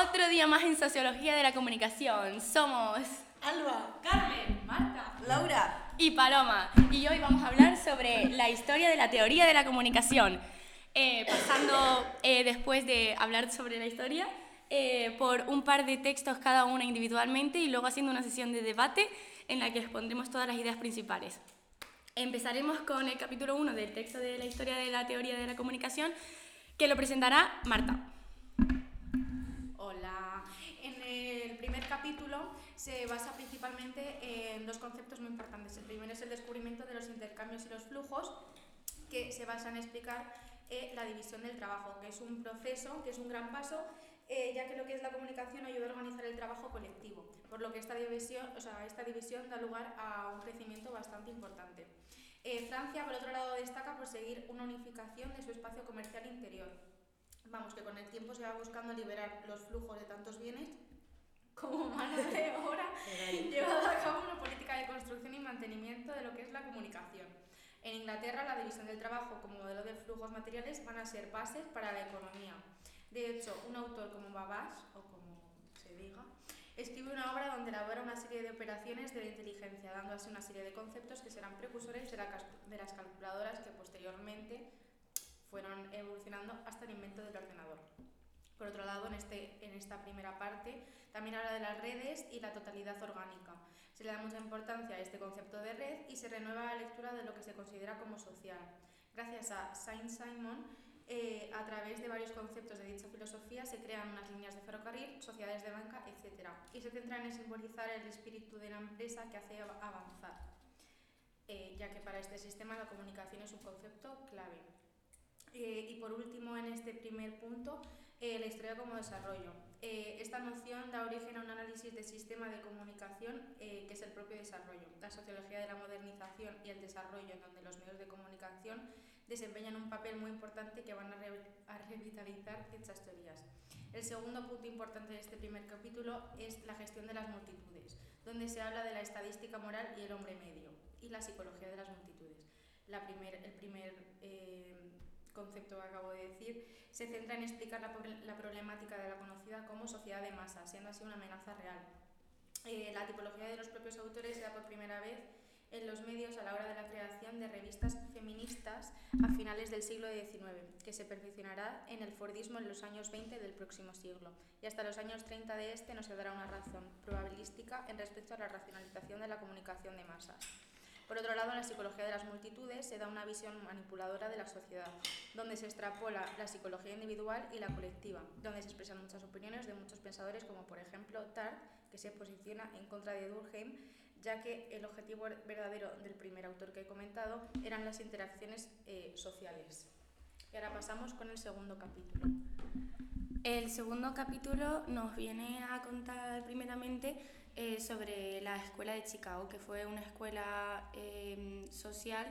Otro día más en Sociología de la Comunicación. Somos Alba, Carmen, Marta, Laura. y Paloma. Y hoy vamos a hablar sobre la historia de la teoría de la comunicación. Eh, pasando eh, después de hablar sobre la historia eh, por un par de textos cada una individualmente y luego haciendo una sesión de debate en la que expondremos todas las ideas principales. Empezaremos con el capítulo 1 del texto de la historia de la teoría de la comunicación que lo presentará Marta. Se basa principalmente en dos conceptos muy importantes. El primero es el descubrimiento de los intercambios y los flujos, que se basa en explicar eh, la división del trabajo, que es un proceso, que es un gran paso, eh, ya que lo que es la comunicación ayuda a organizar el trabajo colectivo, por lo que esta división, o sea, esta división da lugar a un crecimiento bastante importante. Eh, Francia, por otro lado, destaca por seguir una unificación de su espacio comercial interior. Vamos, que con el tiempo se va buscando liberar los flujos de tantos bienes como mano de obra, llevado a cabo una política de construcción y mantenimiento de lo que es la comunicación. En Inglaterra, la división del trabajo como modelo de flujos materiales van a ser bases para la economía. De hecho, un autor como Babbage, o como se diga, escribe una obra donde elabora una serie de operaciones de la inteligencia, dando así una serie de conceptos que serán precursores de, la de las calculadoras que posteriormente fueron evolucionando hasta el invento del ordenador. Por otro lado, en, este, en esta primera parte también habla de las redes y la totalidad orgánica. Se le da mucha importancia a este concepto de red y se renueva la lectura de lo que se considera como social. Gracias a Saint-Simon, eh, a través de varios conceptos de dicha filosofía se crean unas líneas de ferrocarril, sociedades de banca, etc. Y se centran en simbolizar el espíritu de la empresa que hace av- avanzar, eh, ya que para este sistema la comunicación es un concepto clave. Eh, y por último, en este primer punto, eh, la historia como desarrollo. Eh, esta noción da origen a un análisis del sistema de comunicación eh, que es el propio desarrollo, la sociología de la modernización y el desarrollo en donde los medios de comunicación desempeñan un papel muy importante que van a, re- a revitalizar dichas teorías. El segundo punto importante de este primer capítulo es la gestión de las multitudes, donde se habla de la estadística moral y el hombre medio, y la psicología de las multitudes. La primer, el primer eh, concepto que acabo de decir se centra en explicar la, la problemática de la conocida como sociedad de masa, siendo así una amenaza real. Eh, la tipología de los propios autores se da por primera vez en los medios a la hora de la creación de revistas feministas a finales del siglo XIX, que se perfeccionará en el Fordismo en los años 20 del próximo siglo, y hasta los años 30 de este nos dará una razón probabilística en respecto a la racionalización de la comunicación de masas. Por otro lado, en la psicología de las multitudes se da una visión manipuladora de la sociedad, donde se extrapola la psicología individual y la colectiva, donde se expresan muchas opiniones de muchos pensadores, como por ejemplo Tart, que se posiciona en contra de Durkheim, ya que el objetivo verdadero del primer autor que he comentado eran las interacciones eh, sociales. Y ahora pasamos con el segundo capítulo. El segundo capítulo nos viene a contar primeramente eh, sobre la escuela de Chicago, que fue una escuela eh, social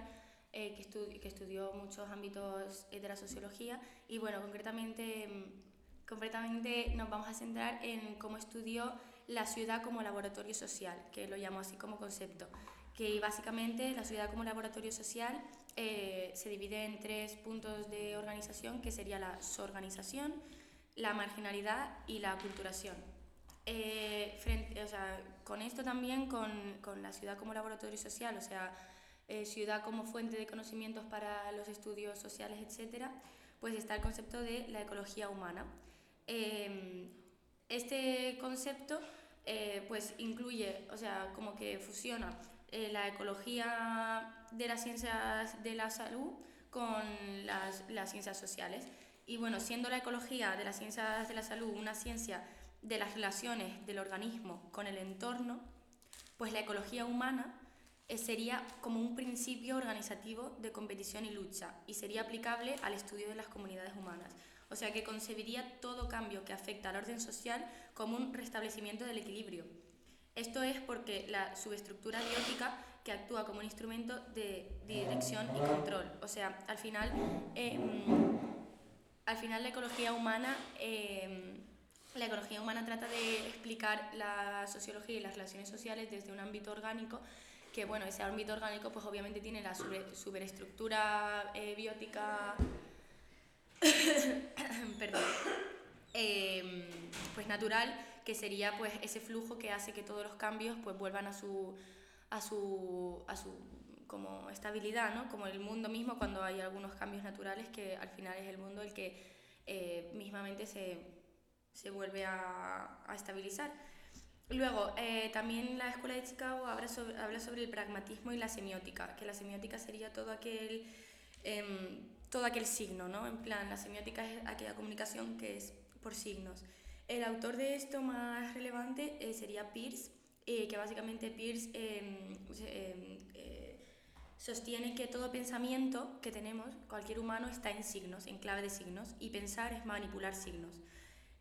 eh, que, estu- que estudió muchos ámbitos eh, de la sociología y bueno, concretamente, mm, concretamente nos vamos a centrar en cómo estudió la ciudad como laboratorio social, que lo llamo así como concepto, que básicamente la ciudad como laboratorio social eh, se divide en tres puntos de organización, que sería la sorganización, la marginalidad y la culturación. Eh, con esto también, con, con, la ciudad como laboratorio social, o sea, eh, ciudad como fuente de conocimientos para los estudios sociales, etc., pues está el concepto de la ecología humana. Eh, este concepto eh, pues incluye, o sea, como que fusiona la ecología de las ciencias de la salud con las, las ciencias sociales. Y bueno, siendo la ecología de las ciencias de la salud una ciencia de las relaciones del organismo con el entorno, pues la ecología humana eh, sería como un principio organizativo de competición y lucha y sería aplicable al estudio de las comunidades humanas. O sea que concebiría todo cambio que afecta al orden social como un restablecimiento del equilibrio. Esto es porque la subestructura biótica que actúa como un instrumento de dirección y control. O sea, al final, eh, al final la ecología humana, eh, la ecología humana trata de explicar la sociología y las relaciones sociales desde un ámbito orgánico que bueno, ese ámbito orgánico pues obviamente tiene la super, superestructura eh, biótica, perdón, eh, pues natural, que sería pues ese flujo que hace que todos los cambios pues vuelvan a su a su a su como estabilidad, ¿no? Como el mundo mismo cuando hay algunos cambios naturales que al final es el mundo el que eh, mismamente se, se vuelve a, a estabilizar. Luego, eh, también la Escuela de Chicago habla sobre, habla sobre el pragmatismo y la semiótica, que la semiótica sería todo aquel, em, todo aquel signo, ¿no? En plan, la semiótica es aquella comunicación que es por signos. El autor de esto más relevante eh, sería Peirce, eh, que básicamente Peirce em, em, sostiene que todo pensamiento que tenemos, cualquier humano, está en signos, en clave de signos, y pensar es manipular signos.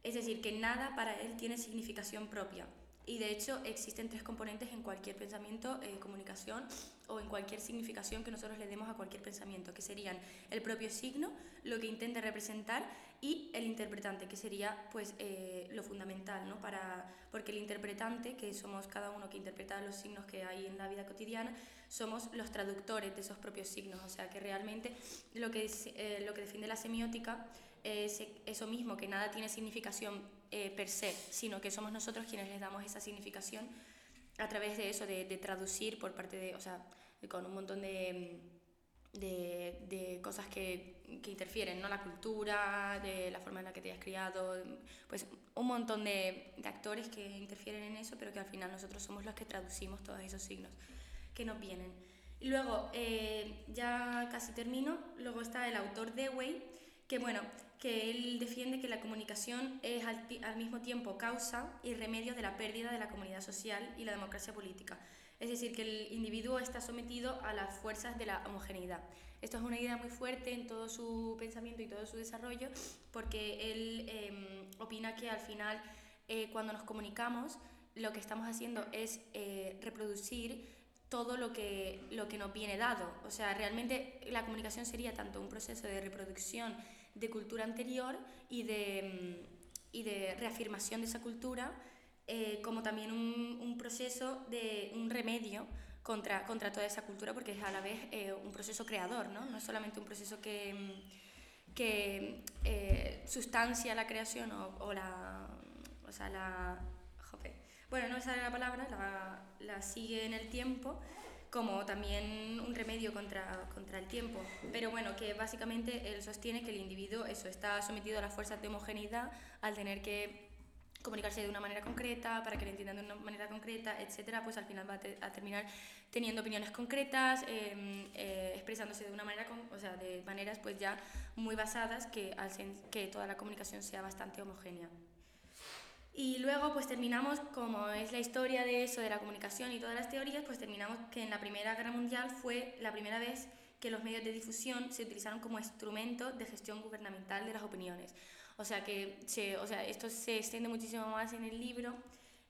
Es decir, que nada para él tiene significación propia. Y de hecho existen tres componentes en cualquier pensamiento, eh, comunicación o en cualquier significación que nosotros le demos a cualquier pensamiento, que serían el propio signo, lo que intenta representar y el interpretante, que sería pues eh, lo fundamental, ¿no? Para, porque el interpretante, que somos cada uno que interpreta los signos que hay en la vida cotidiana, somos los traductores de esos propios signos, o sea que realmente lo que, eh, lo que defiende la semiótica es eso mismo, que nada tiene significación eh, per se, sino que somos nosotros quienes les damos esa significación a través de eso, de, traducir por parte de, o sea, con un montón de, de, cosas que, que, interfieren, ¿no? La cultura, de la forma en la que te has criado, pues un montón de, actores que interfieren en eso, pero que al final nosotros somos los que traducimos todos esos signos que nos vienen. Y luego, eh, ya casi termino, luego está el autor de Way, que bueno, que él defiende que la comunicación es al, mismo tiempo causa y remedio de la pérdida de la comunidad social y la democracia política. Es decir, que el individuo está sometido a las fuerzas de la homogeneidad. Esto es una idea muy fuerte en todo su pensamiento y todo su desarrollo, porque él eh, opina que al final, eh, cuando nos comunicamos, lo que estamos haciendo es eh, reproducir todo lo que, lo que nos viene dado. O sea, realmente la comunicación sería tanto un proceso de reproducción de cultura anterior y de, y de reafirmación de esa cultura, eh, como también un, un, proceso de un remedio contra, contra toda esa cultura, porque es a la vez eh, un proceso creador, ¿no? no es solamente un proceso que, que eh, sustancia la creación o, o, la... O sea, la bueno, no sale la palabra, la, la sigue en el tiempo, como también un remedio contra, contra el tiempo. Pero bueno, que básicamente él sostiene que el individuo eso, está sometido a las fuerzas de homogeneidad al tener que comunicarse de una manera concreta, para que lo entiendan de una manera concreta, etcétera, pues al final va a, terminar teniendo opiniones concretas, em, eh, expresándose de una manera, o sea, de maneras pues ya muy basadas que hacen que toda la comunicación sea bastante homogénea. Y luego pues terminamos, como es la historia de eso, de la comunicación y todas las teorías, pues terminamos que en la Primera Guerra Mundial fue la primera vez que los medios de difusión se utilizaron como instrumento de gestión gubernamental de las opiniones. O sea que se, o sea, esto se extiende muchísimo más en el libro,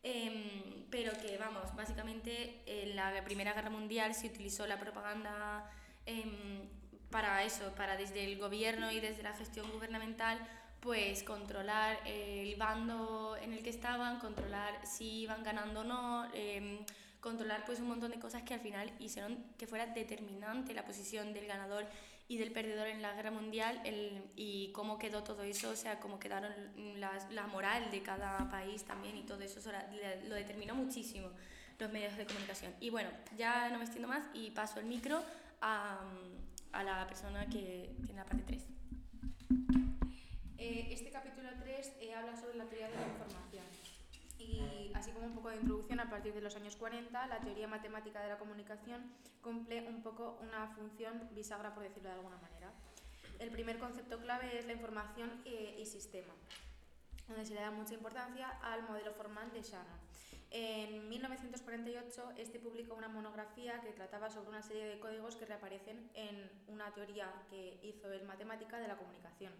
em, pero que vamos, básicamente en la Primera Guerra Mundial se utilizó la propaganda em, para eso, para desde el gobierno y desde la gestión gubernamental pues controlar el bando en el que estaban, controlar si iban ganando o no, em, controlar pues un montón de cosas que al final hicieron que fuera determinante la posición del ganador y del perdedor en la guerra mundial el, y cómo quedó todo eso, o sea, cómo quedaron las, la moral de cada país también y todo eso, lo determinó muchísimo los medios de comunicación. Y bueno, ya no me extiendo más y paso el micro a, a la persona que tiene la parte 3. Eh, este capítulo 3 eh, habla sobre la teoría de la información. Y así como un poco de introducción, a partir de los años 40, la teoría matemática de la comunicación cumple un poco una función bisagra, por decirlo de alguna manera. El primer concepto clave es la información eh, y sistema, donde se le da mucha importancia al modelo formal de Shannon. En 1948, este publicó una monografía que trataba sobre una serie de códigos que reaparecen en una teoría que hizo el matemática de la comunicación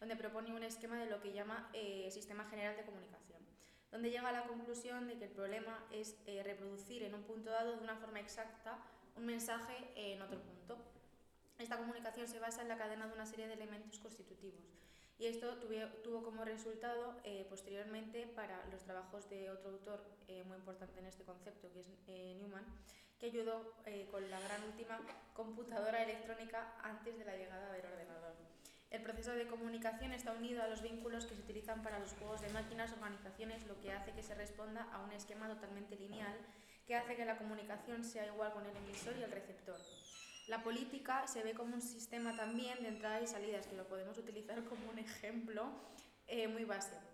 donde propone un esquema de lo que llama eh, Sistema General de Comunicación, donde llega a la conclusión de que el problema es eh, reproducir en un punto dado de una forma exacta un mensaje en otro punto. Esta comunicación se basa en la cadena de una serie de elementos constitutivos y esto tuvo como resultado eh, posteriormente para los trabajos de otro autor muy importante en este concepto, que es Newman, que ayudó con la gran última computadora electrónica antes de la llegada del ordenador. El proceso de comunicación está unido a los vínculos que se utilizan para los juegos de máquinas, organizaciones, lo que hace que se responda a un esquema totalmente lineal que hace que la comunicación sea igual con el emisor y el receptor. La política se ve como un sistema también de entradas y salidas, que lo podemos utilizar como un ejemplo eh, muy básico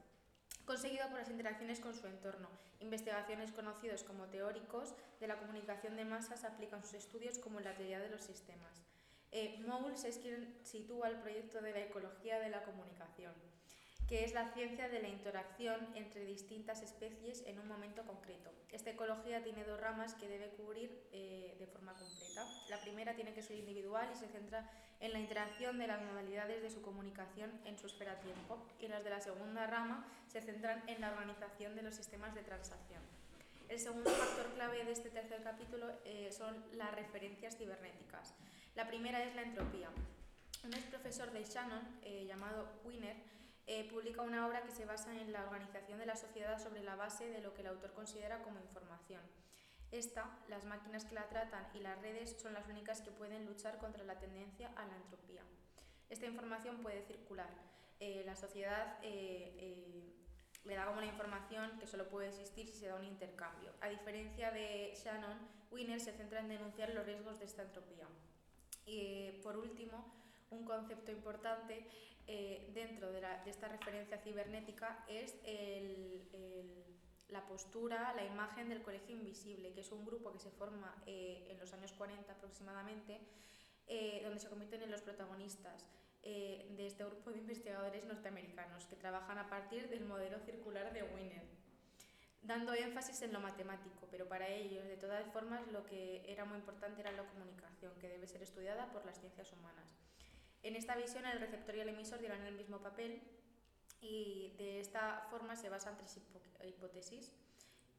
conseguido por las interacciones con su entorno. Investigaciones conocidos como teóricos de la comunicación de masas aplican sus estudios como la teoría de los sistemas. Eh, es quien sitúa el proyecto de la ecología de la comunicación, que es la ciencia de la interacción entre distintas especies en un momento concreto. Esta ecología tiene dos ramas que debe cubrir eh, de forma completa. La primera tiene que ser individual y se centra en la interacción de las modalidades de su comunicación en su esfera-tiempo, y las de la segunda rama se centran en la organización de los sistemas de transacción. El segundo factor clave de este tercer capítulo eh, son las referencias cibernéticas. La primera es la entropía. Un ex profesor de Shannon, eh, llamado Wiener, eh, publica una obra que se basa en la organización de la sociedad sobre la base de lo que el autor considera como información. Esta, las máquinas que la tratan y las redes son las únicas que pueden luchar contra la tendencia a la entropía. Esta información puede circular. Eh, la sociedad le da como la información que solo puede existir si se da un intercambio. A diferencia de Shannon, Wiener se centra en denunciar los riesgos de esta entropía. Y por último, un concepto importante eh, dentro de, esta referencia cibernética es la postura, la imagen del Colegio Invisible, que es un grupo que se forma eh, en los años 40 aproximadamente, eh, donde se convierten en los protagonistas de este grupo de investigadores norteamericanos que trabajan a partir del modelo circular de Wiener dando énfasis en lo matemático, pero para ellos, de todas formas, lo que era muy importante era la comunicación, que debe ser estudiada por las ciencias humanas. En esta visión, el receptor y el emisor dirán el mismo papel y de esta forma se basan tres hipótesis.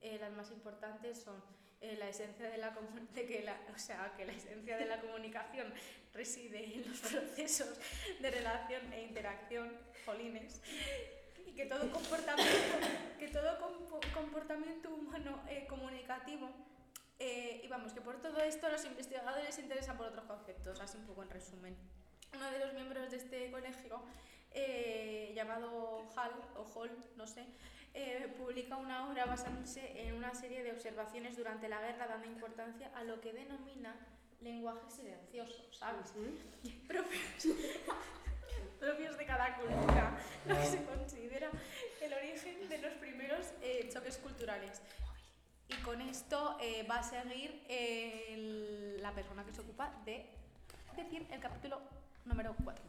Eh, las más importantes son eh, la esencia de la, de que la, o sea, que la esencia de la comunicación reside en los procesos de relación e interacción, jolines, que todo comportamiento, que todo comportamiento humano eh, comunicativo, eh, y vamos, que por todo esto los investigadores se interesan por otros conceptos, así un poco en resumen. Uno de los miembros de este colegio, eh, llamado Hall, o Hall, no sé, publica una obra basándose en una serie de observaciones durante la guerra, dando importancia a lo que denomina lenguaje silencioso, ¿sabes? propios de cada cultura, lo que se considera el origen de los primeros eh, choques culturales. Y con esto eh, va a seguir la persona que se ocupa de decir el capítulo número 4.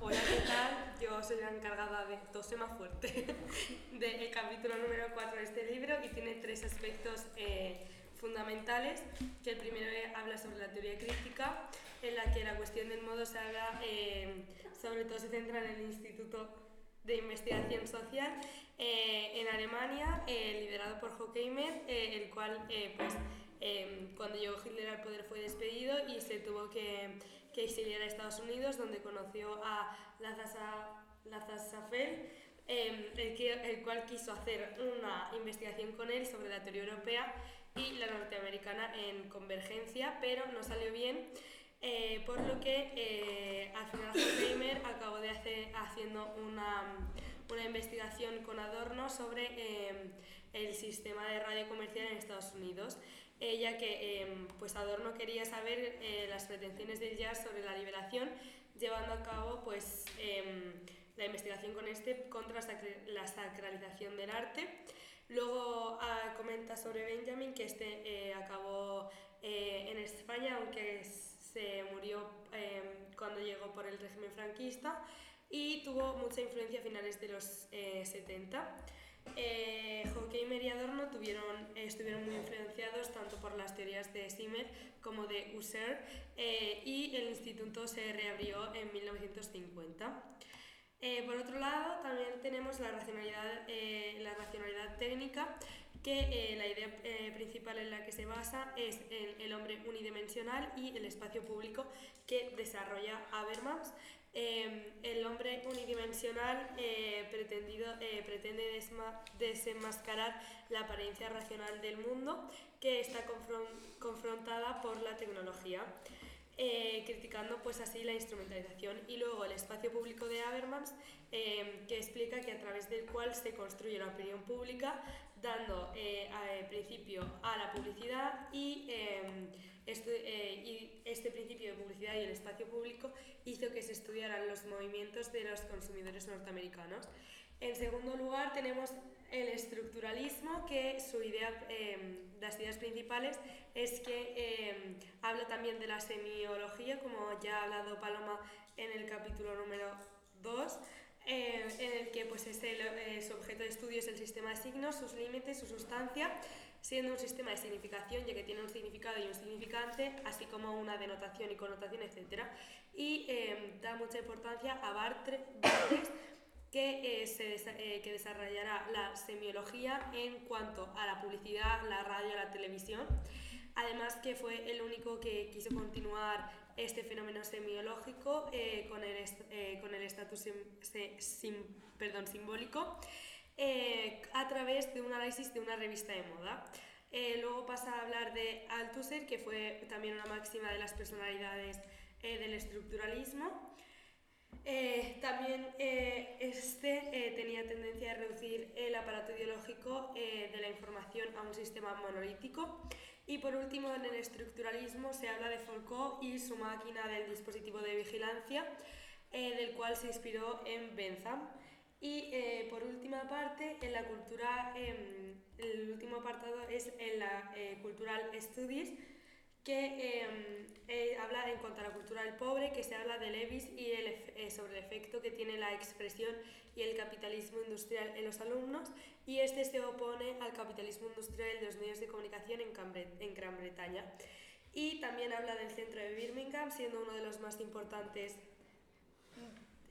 Hola, ¿qué tal? Yo soy la encargada de Tose más fuerte del capítulo número 4 de este libro y tiene tres aspectos eh, fundamentales, que el primero habla sobre la teoría crítica, en la que la cuestión del modo se habla, eh, sobre todo se centra en el Instituto de Investigación Social eh, en Alemania, eh, liderado por Horkheimer, el cual pues, cuando llegó Hitler al poder fue despedido y se tuvo que, que exiliar a Estados Unidos, donde conoció a Lazar Safel, el, el cual quiso hacer una investigación con él sobre la teoría europea y la norteamericana en convergencia, pero no salió bien, eh, por lo que eh, al final Horkheimer acabó de hacer, haciendo una, una, investigación con Adorno sobre eh, el sistema de radio comercial en Estados Unidos, ya que pues Adorno quería saber las pretensiones del jazz sobre la liberación, llevando a cabo pues, la investigación con este contra la sacralización del arte. Luego ah, comenta sobre Benjamin que este eh, acabó eh, en España, aunque se murió em, cuando llegó por el régimen franquista y tuvo mucha influencia a finales de los 70. Eh, Horkheimer y Adorno tuvieron, estuvieron muy influenciados tanto por las teorías de Simmel como de Husserl y el instituto se reabrió en 1950. Eh, por otro lado, también tenemos la racionalidad, eh, la racionalidad técnica, que eh, la idea principal en la que se basa es el, el hombre unidimensional y el espacio público que desarrolla Habermas. el hombre unidimensional pretendido, pretende desenmascarar la apariencia racional del mundo que está confrontada por la tecnología. Eh, criticando pues así la instrumentalización. Y luego el espacio público de Habermas, eh, que explica que a través del cual se construye la opinión pública, dando eh, principio a la publicidad y este, y este principio de publicidad y el espacio público hizo que se estudiaran los movimientos de los consumidores norteamericanos. En segundo lugar, tenemos el estructuralismo, que su idea, eh, las ideas principales es que eh, habla también de la semiología, como ya ha hablado Paloma en el capítulo número 2, eh, en el que pues, este, su objeto de estudio es el sistema de signos, sus límites, su sustancia, siendo un sistema de significación, ya que tiene un significado y un significante, así como una denotación y connotación, etc. Y da mucha importancia a Bartres que, eh, se eh, que desarrollará la semiología en cuanto a la publicidad, la radio, la televisión. Además que fue el único que quiso continuar este fenómeno semiológico eh, con el el estatus simbólico a través de un análisis de una revista de moda. luego pasa a hablar de Althusser, que fue también una máxima de las personalidades del estructuralismo. Eh, también eh, este eh, tenía tendencia a reducir el aparato ideológico de la información a un sistema monolítico. Y por último, en el estructuralismo se habla de Foucault y su máquina del dispositivo de vigilancia, del cual se inspiró en Bentham. Y por última parte, en la cultura, em, el último apartado es en la Cultural Studies, que em, eh, habla en cuanto a la cultura del pobre, que se habla de Levis y el, eh, sobre el efecto que tiene la expresión y el capitalismo industrial en los alumnos, y este se opone al capitalismo industrial de los medios de comunicación en, en Gran Bretaña. Y también habla del centro de Birmingham, siendo uno de los más importantes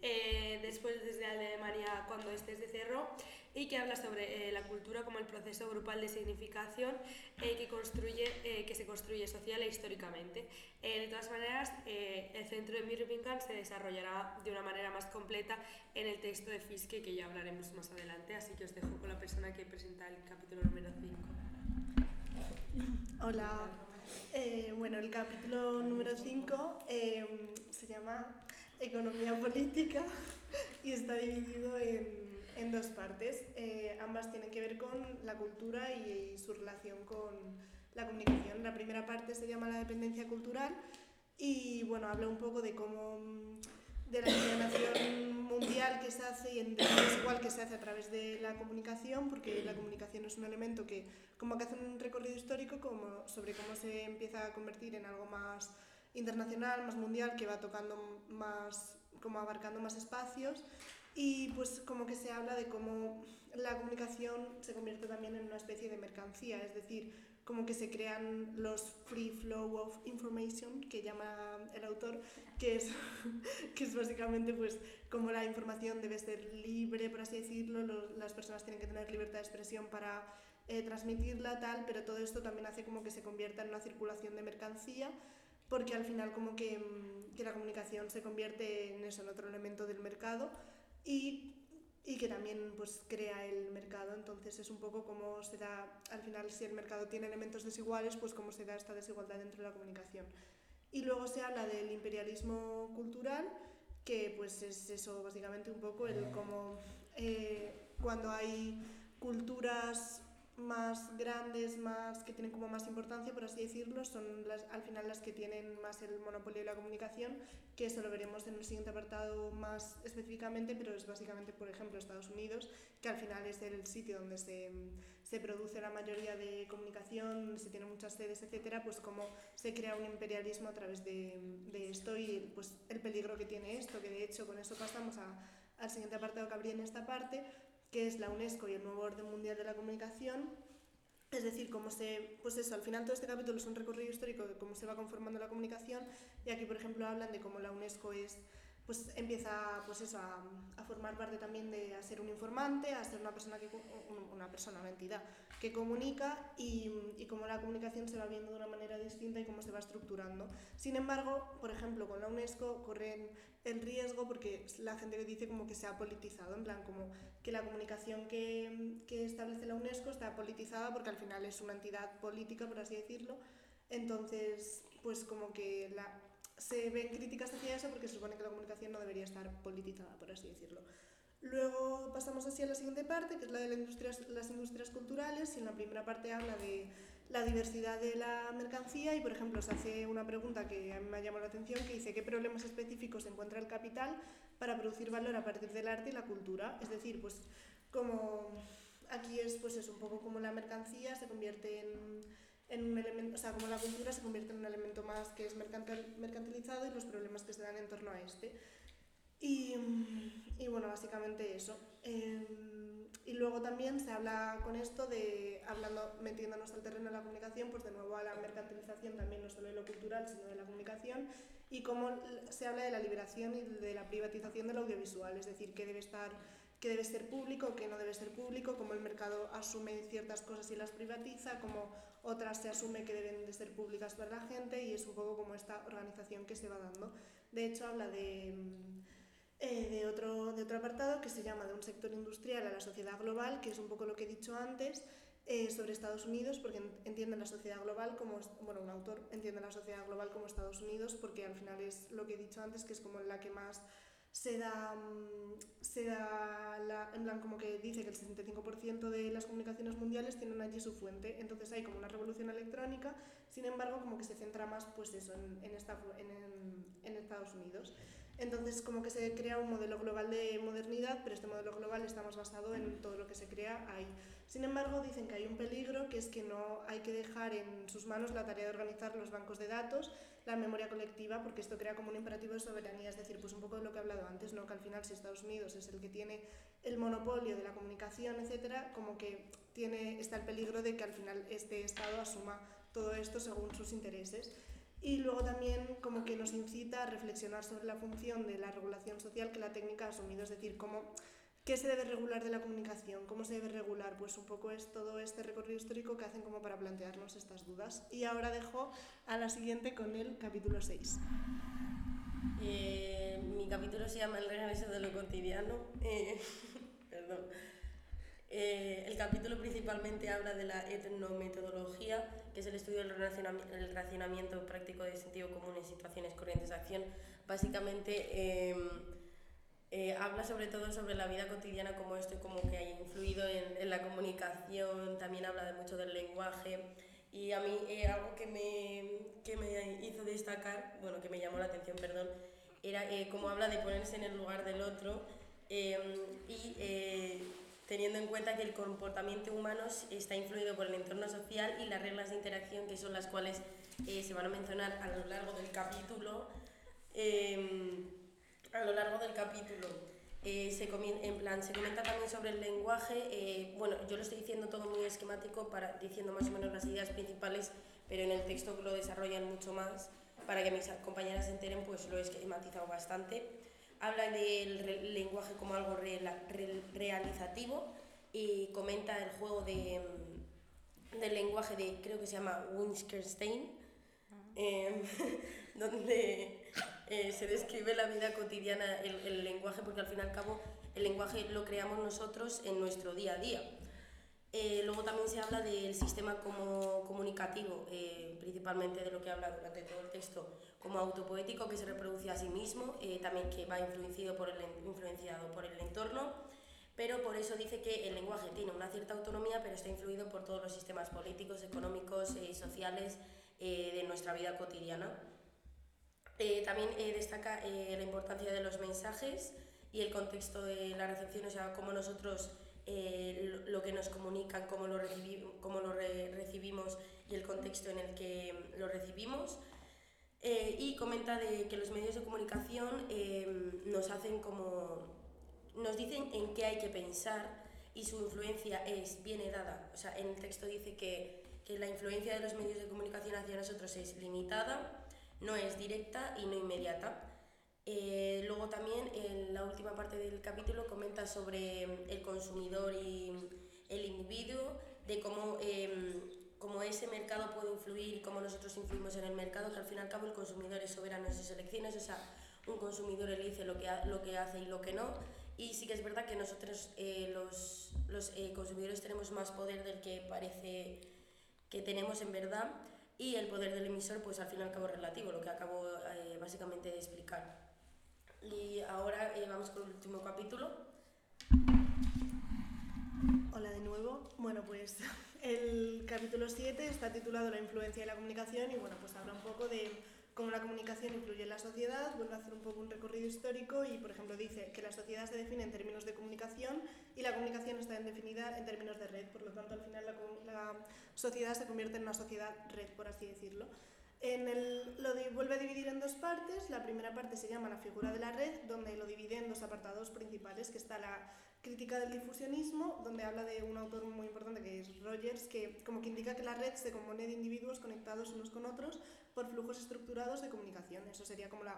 eh, después desde Alemania cuando este se cerró y que habla sobre eh, la cultura como el proceso grupal de significación eh, que, construye, que se construye social e históricamente. de todas maneras, el centro de Birmingham se desarrollará de una manera más completa en el texto de Fiske que ya hablaremos más adelante, así que os dejo con la persona que presenta el capítulo número 5. Hola. bueno, el capítulo número 5 se llama economía política y está dividido en, en dos partes. Eh, ambas tienen que ver con la cultura y, su relación con la comunicación. La primera parte se llama la dependencia cultural y bueno, habla un poco de cómo de la comunicación mundial que se hace y en igual que se hace a través de la comunicación, porque la comunicación es un elemento que como que hace un recorrido histórico como, sobre cómo se empieza a convertir en algo más internacional, más mundial, que va tocando más, como abarcando más espacios y pues como que se habla de cómo la comunicación se convierte también en una especie de mercancía, es decir, como que se crean los free flow of information, que llama el autor, que es, que es básicamente pues como la información debe ser libre, por así decirlo, las personas tienen que tener libertad de expresión para eh, transmitirla, tal, pero todo esto también hace como que se convierta en una circulación de mercancía porque al final como que, mm, que, la comunicación se convierte en eso, en otro elemento del mercado y, y, que también pues crea el mercado, entonces es un poco como se da, al final si el mercado tiene elementos desiguales, pues cómo se da esta desigualdad dentro de la comunicación. Y luego se habla del imperialismo cultural, que pues es eso básicamente un poco el cómo eh, cuando hay culturas más grandes, más que tienen como más importancia, por así decirlo, son las, al final las que tienen más el monopolio de la comunicación, que eso lo veremos en el siguiente apartado más específicamente, pero es básicamente, por ejemplo, Estados Unidos, que al final es el sitio donde se, se produce la mayoría de comunicación, se tienen muchas sedes, etcétera, pues como se crea un imperialismo a través de, de esto y pues el peligro que tiene esto, que de hecho con eso pasamos a, al siguiente apartado que habría en esta parte, que es la UNESCO y el nuevo orden mundial de la comunicación. Es decir, cómo se, pues eso, al final todo este capítulo es un recorrido histórico de cómo se va conformando la comunicación y aquí, por ejemplo, hablan de cómo la UNESCO es pues empieza pues eso, a, formar parte también de a ser un informante, a ser una persona, que, una, persona, una entidad que comunica y, y cómo la comunicación se va viendo de una manera distinta y cómo se va estructurando. Sin embargo, por ejemplo, con la UNESCO corren el riesgo porque la gente dice como que se ha politizado, en plan como que la comunicación que, que establece la UNESCO está politizada porque al final es una entidad política, por así decirlo. Entonces, pues como que la, se ven críticas hacia eso porque se supone que la comunicación no debería estar politizada, por así decirlo. Luego pasamos así a la siguiente parte, que es la de las industrias culturales, y en la primera parte habla de la diversidad de la mercancía y, por ejemplo, se hace una pregunta que a mí me ha llamado la atención, que dice qué problemas específicos encuentra el capital para producir valor a partir del arte y la cultura. Es decir, pues como aquí es, pues es un poco como la mercancía se convierte en, en un elemento, o sea, como la cultura se convierte en un elemento más que es mercantilizado y los problemas que se dan en torno a este. Y, y bueno, básicamente eso. Em, y luego también se habla con esto de, hablando, metiéndonos al terreno de la comunicación, pues de nuevo a la mercantilización también no solo de lo cultural, sino de la comunicación, y cómo se habla de la liberación y de la privatización del audiovisual, es decir, qué debe estar qué debe ser público, qué no debe ser público, cómo el mercado asume ciertas cosas y las privatiza, cómo otras se asume que deben de ser públicas para la gente y es un poco como esta organización que se va dando. De hecho, habla de eh, de, otro, de otro apartado que se llama de un sector industrial a la sociedad global, que es un poco lo que he dicho antes eh, sobre Estados Unidos, porque entienden la sociedad global como, bueno, un autor entiende la sociedad global como Estados Unidos, porque al final es lo que he dicho antes, que es como la que más se da, mm, se da la, en plan como que dice que el 65% de las comunicaciones mundiales tienen allí su fuente, entonces hay como una revolución electrónica, sin embargo como que se centra más pues eso en, esta, en, en Estados Unidos. Entonces, como que se crea un modelo global de modernidad, pero este modelo global está más basado en todo lo que se crea ahí. Sin embargo, dicen que hay un peligro, que es que no hay que dejar en sus manos la tarea de organizar los bancos de datos, la memoria colectiva, porque esto crea como un imperativo de soberanía, es decir, pues un poco de lo que he hablado antes, ¿no? que al final si Estados Unidos es el que tiene el monopolio de la comunicación, etcétera, como que tiene, está el peligro de que al final este Estado asuma todo esto según sus intereses. Y luego también como que nos incita a reflexionar sobre la función de la regulación social que la técnica ha asumido, es decir, cómo, qué se debe regular de la comunicación, cómo se debe regular, pues un poco es todo este recorrido histórico que hacen como para plantearnos estas dudas. Y ahora dejo a la siguiente con el capítulo 6. Eh, mi capítulo se llama El regreso de lo cotidiano. Eh, perdón. Eh, el capítulo principalmente habla de la etnometodología, que es el estudio del relacionamiento práctico de sentido común en situaciones corrientes de acción. Básicamente em, eh, habla sobre todo sobre la vida cotidiana, como esto como que ha influido en, en la comunicación, también habla de mucho del lenguaje. Y a mí eh, algo que me, que me hizo destacar, bueno, que me llamó la atención, perdón, era cómo habla de ponerse en el lugar del otro em, y teniendo en cuenta que el comportamiento humano está influido por el entorno social y las reglas de interacción que son las cuales eh, se van a mencionar a lo largo del capítulo. Em, a lo largo del capítulo eh, se, en plan, se comenta también sobre el lenguaje. Eh, bueno, yo lo estoy diciendo todo muy esquemático, para, diciendo más o menos las ideas principales, pero en el texto lo desarrollan mucho más. Para que mis compañeras se enteren, pues lo he esquematizado bastante habla del lenguaje como algo realizativo y comenta el juego de, mm, del lenguaje de, creo que se llama Winskerstein, em, donde eh, se describe la vida cotidiana, el, el, lenguaje, porque al fin y al cabo el lenguaje lo creamos nosotros en nuestro día a día. Eh, luego también se habla del sistema como comunicativo, eh, principalmente de lo que habla durante todo el texto, como autopoético que se reproduce a sí mismo, eh, también que va influenciado por, el, influenciado por el entorno, pero por eso dice que el lenguaje tiene una cierta autonomía, pero está influido por todos los sistemas políticos, económicos y sociales de nuestra vida cotidiana. también destaca la importancia de los mensajes y el contexto de la recepción, o sea, cómo nosotros eh, lo, que nos comunican, cómo lo, cómo lo recibimos y el contexto en el que lo recibimos. Eh, y comenta de que los medios de comunicación em, nos hacen como nos dicen en qué hay que pensar y su influencia es viene dada. O sea, en el texto dice que, que la influencia de los medios de comunicación hacia nosotros es limitada, no es directa y no inmediata. Eh, luego también en la última parte del capítulo comenta sobre el consumidor y el individuo, de cómo, em, cómo, ese mercado puede influir y cómo nosotros influimos en el mercado, que al fin y al cabo el consumidor es soberano en sus elecciones, o sea, un consumidor elige lo que, lo que hace y lo que no. Y sí que es verdad que nosotros eh, los, los eh, consumidores tenemos más poder del que parece que tenemos en verdad y el poder del emisor pues al fin y al cabo es relativo, lo que acabo eh, básicamente de explicar. Y ahora eh, vamos con el último capítulo. Hola de nuevo. Bueno, pues el capítulo 7 está titulado La influencia de la comunicación y bueno, pues habla un poco de cómo la comunicación influye en la sociedad, vuelve a hacer un poco un recorrido histórico y, por ejemplo, dice que la sociedad se define en términos de comunicación y la comunicación está definida en términos de red, por lo tanto, al final la, la sociedad se convierte en una sociedad red, por así decirlo. En el, lo vuelve a dividir en dos partes. La primera parte se llama la figura de la red, donde lo divide en dos apartados principales, que está la crítica del difusionismo, donde habla de un autor muy importante que es Rogers, que como que indica que la red se compone de individuos conectados unos con otros por flujos estructurados de comunicación. Eso sería como la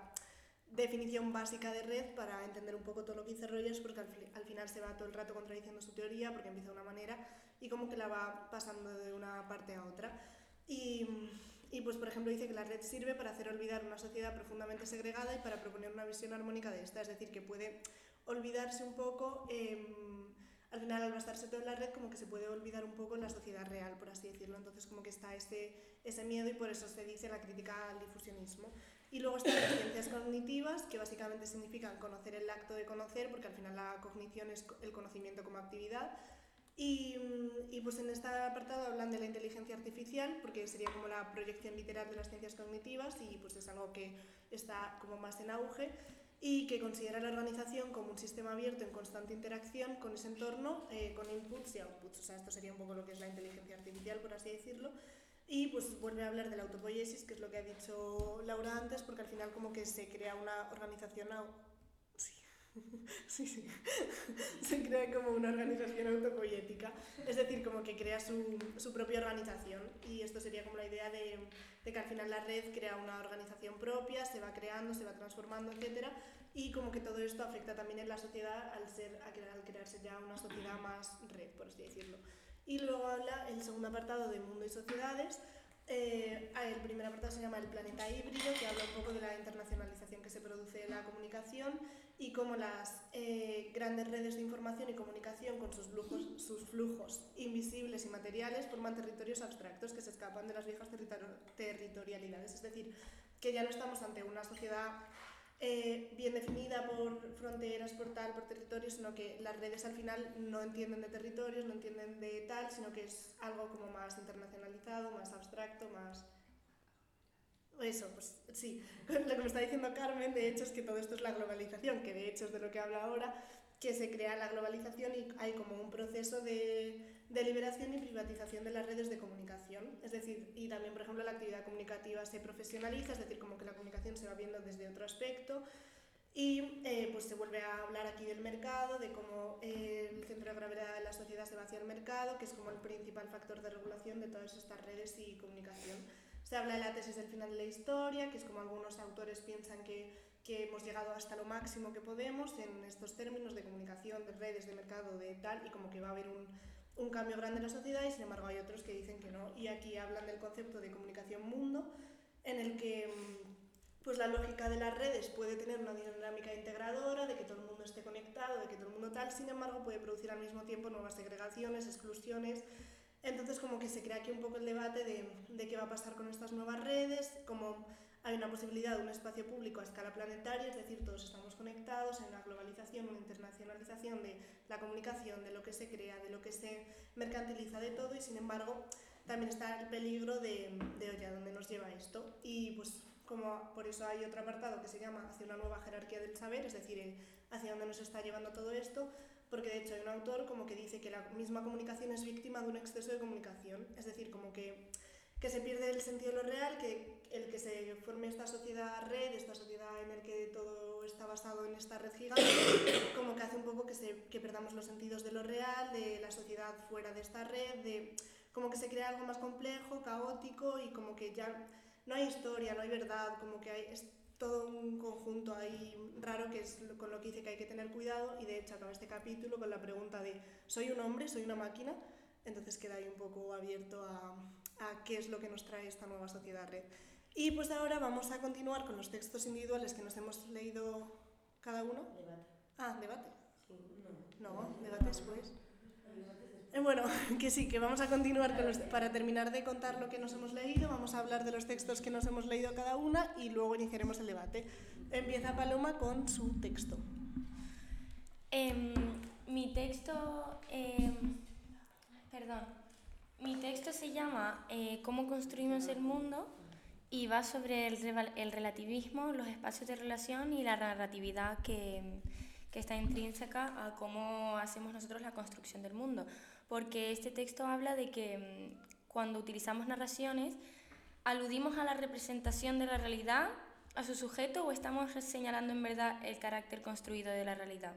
definición básica de red para entender un poco todo lo que dice Rogers, porque al, final se va todo el rato contradiciendo su teoría, porque empieza de una manera y como que la va pasando de una parte a otra. Y, y pues, por ejemplo, dice que la red sirve para hacer olvidar una sociedad profundamente segregada y para proponer una visión armónica de esta, es decir, que puede olvidarse un poco, eh, al final al bastarse todo en la red, como que se puede olvidar un poco en la sociedad real, por así decirlo. Entonces como que está ese, ese miedo y por eso se dice la crítica al difusionismo. Y luego están las ciencias cognitivas, que básicamente significan conocer el acto de conocer, porque al final la cognición es el conocimiento como actividad. Y, y, pues en este apartado hablan de la inteligencia artificial, porque sería como la proyección literal de las ciencias cognitivas y pues es algo que está como más en auge y que considera la organización como un sistema abierto en constante interacción con ese entorno, eh, con inputs y outputs. O sea, esto sería un poco lo que es la inteligencia artificial, por así decirlo. Y pues vuelve a hablar de la autopoiesis, que es lo que ha dicho Laura antes, porque al final como que se crea una organización Sí, sí. Se crea como una organización autopoética. Es decir, como que crea su, su, propia organización. Y esto sería como la idea de, que al final la red crea una organización propia, se va creando, se va transformando, etc. Y como que todo esto afecta también en la sociedad al, ser, al crearse ya una sociedad más red, por así decirlo. Y luego habla el segundo apartado de mundo y sociedades, eh, el primer apartado se llama El planeta híbrido, que habla un poco de la internacionalización que se produce en la comunicación y cómo las eh, grandes redes de información y comunicación con sus flujos, sus flujos invisibles y materiales forman territorios abstractos que se escapan de las viejas territorialidades. Es decir, que ya no estamos ante una sociedad eh, bien definida por fronteras, por tal, por territorios, sino que las redes al final no entienden de territorios, no entienden de tal, sino que es algo como más internacionalizado, más abstracto, más... Eso, pues sí, lo que me está diciendo Carmen, de hecho, es que todo esto es la globalización, que de hecho es de lo que habla ahora, que se crea la globalización y hay como un proceso de, de, liberación y privatización de las redes de comunicación. Es decir, y también, por ejemplo, la actividad comunicativa se profesionaliza, es decir, como que la comunicación se va viendo desde otro aspecto. Y eh, pues se vuelve a hablar aquí del mercado, de cómo eh, el centro de gravedad de la sociedad se va hacia el mercado, que es como el principal factor de regulación de todas estas redes y comunicación. Se habla de la tesis del final de la historia, que es como algunos autores piensan que que hemos llegado hasta lo máximo que podemos en estos términos de comunicación, de redes, de mercado, de tal, y como que va a haber un, un cambio grande en la sociedad y sin embargo hay otros que dicen que no. Y aquí hablan del concepto de comunicación mundo, en el que mm, pues la lógica de las redes puede tener una dinámica integradora, de que todo el mundo esté conectado, de que todo el mundo tal, sin embargo puede producir al mismo tiempo nuevas segregaciones, exclusiones. Entonces como que se crea aquí un poco el debate de, de qué va a pasar con estas nuevas redes, como hay una posibilidad de un espacio público a escala planetaria, es decir, todos estamos conectados, en una globalización, una internacionalización de la comunicación, de lo que se crea, de lo que se mercantiliza, de todo, y sin embargo también está el peligro de, de oye, ¿a dónde nos lleva esto? Y pues como por eso hay otro apartado que se llama hacia una nueva jerarquía del saber, es decir, hacia dónde nos está llevando todo esto, porque de hecho hay un autor como que dice que la misma comunicación es víctima de un exceso de comunicación, es decir, como que que se pierde el sentido de lo real, que el que se forme esta sociedad red, esta sociedad en la que todo está basado en esta red gigante, como que hace un poco que, se, que perdamos los sentidos de lo real, de la sociedad fuera de esta red, de como que se crea algo más complejo, caótico y como que ya no hay historia, no hay verdad, como que hay, todo un conjunto ahí raro que es con lo que dice que hay que tener cuidado y de hecho acaba este capítulo con la pregunta de ¿soy un hombre? ¿soy una máquina? Entonces queda ahí un poco abierto a, a qué es lo que nos trae esta nueva sociedad red. Y pues ahora vamos a continuar con los textos individuales que nos hemos leído cada uno. Debate. Ah, debate. Sí, no. No, debate después. Eh, Bueno, que sí, que vamos a continuar con los, para terminar de contar lo que nos hemos leído, vamos a hablar de los textos que nos hemos leído cada una y luego iniciaremos el debate. Empieza Paloma con su texto. Em, mi texto, em, perdón, mi texto se llama eh, ¿Cómo construimos el mundo? y va sobre el, el relativismo, los espacios de relación y la narratividad que, que está intrínseca a cómo hacemos nosotros la construcción del mundo. Porque este texto habla de que mm, cuando utilizamos narraciones, aludimos a la representación de la realidad, a su sujeto, o estamos señalando en verdad el carácter construido de la realidad.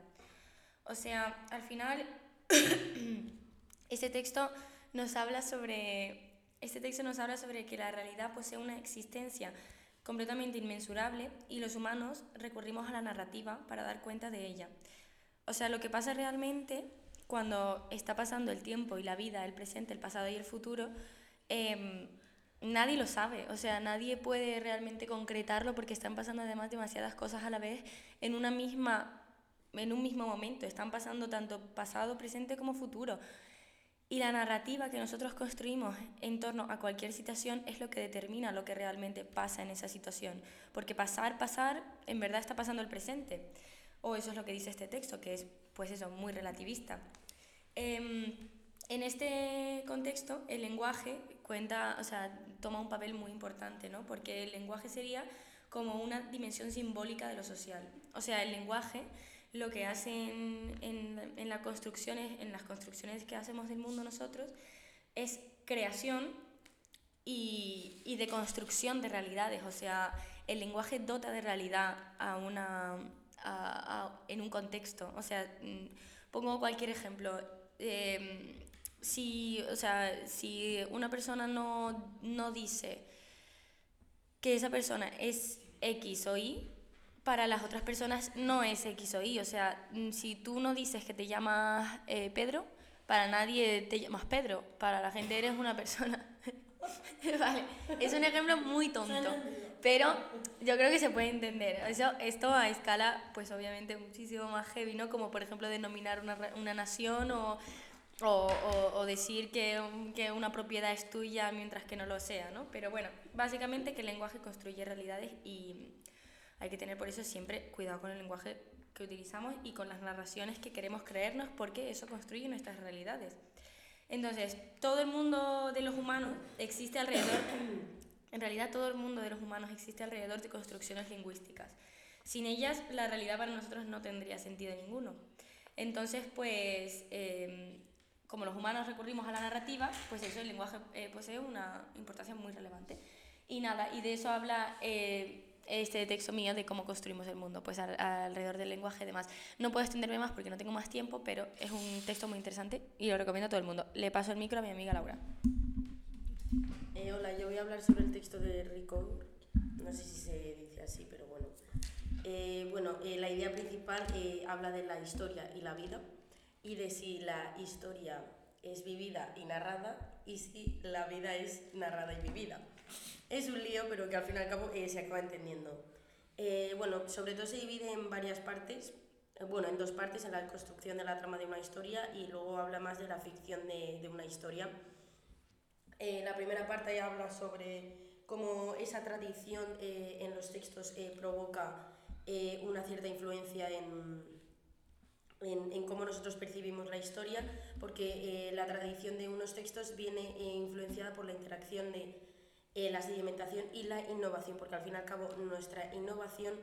O sea, al final, este texto nos habla sobre este texto nos habla sobre que la realidad posee una existencia completamente inmensurable y los humanos recurrimos a la narrativa para dar cuenta de ella. O sea, lo que pasa realmente cuando está pasando el tiempo y la vida, el presente, el pasado y el futuro, em, nadie lo sabe. O sea, nadie puede realmente concretarlo porque están pasando además demasiadas cosas a la vez en una misma en un mismo momento. Están pasando tanto pasado, presente como futuro. Y la narrativa que nosotros construimos en torno a cualquier situación es lo que determina lo que realmente pasa en esa situación. Porque pasar, pasar, en verdad está pasando el presente. O eso es lo que dice este texto, que es, pues eso, muy relativista. Em, en este contexto, el lenguaje cuenta, o sea, toma un papel muy importante, ¿no? Porque el lenguaje sería como una dimensión simbólica de lo social. O sea, el lenguaje lo que hace en, en, en, la construcciones, en las construcciones que hacemos del mundo nosotros es creación y, y de construcción de realidades. O sea, el lenguaje dota de realidad a una, a, a, en un contexto. O sea, mm, pongo cualquier ejemplo. Eh, si, o sea, si una persona no, no dice que esa persona es X o Y, para las otras personas no es X o Y. O sea, mm, si tú no dices que te llamas eh, Pedro, para nadie te llamas Pedro. Para la gente eres una persona. vale, es un ejemplo muy tonto, pero yo creo que se puede entender. Eso, esto a escala, pues obviamente muchísimo más heavy, ¿no? Como por ejemplo denominar una, una nación o, o, o, o decir que, que una propiedad es tuya mientras que no lo sea, ¿no? Pero bueno, básicamente que el lenguaje construye realidades y hay que tener por eso siempre cuidado con el lenguaje que utilizamos y con las narraciones que queremos creernos porque eso construye nuestras realidades. Entonces, todo el mundo de los humanos existe alrededor, en realidad todo el mundo de los humanos existe alrededor de construcciones lingüísticas. Sin ellas, la realidad para nosotros no tendría sentido ninguno. Entonces, pues, eh, como los humanos recurrimos a la narrativa, pues eso, el lenguaje eh, posee una importancia muy relevante. Y nada, y de eso habla... Eh, este texto mío de cómo construimos el mundo, pues al, alrededor del lenguaje y demás. No puedo extenderme más porque no tengo más tiempo, pero es un texto muy interesante y lo recomiendo a todo el mundo. Le paso el micro a mi amiga Laura. Eh, hola, yo voy a hablar sobre el texto de Rico. No sé si se dice así, pero bueno. Eh, bueno, eh, la idea principal habla de la historia y la vida y de si la historia es vivida y narrada y si la vida es narrada y vivida es un lío, pero que al fin y al cabo eh, se acaba entendiendo. Eh, bueno, sobre todo se divide en varias partes, eh, bueno, en dos partes, en la construcción de la trama de una historia y luego habla más de la ficción de, de una historia. La primera parte habla sobre cómo esa tradición en los textos provoca una cierta influencia en, en, en, cómo nosotros percibimos la historia, porque la tradición de unos textos viene influenciada por la interacción de eh, la sedimentación y la innovación, porque al fin y al cabo nuestra innovación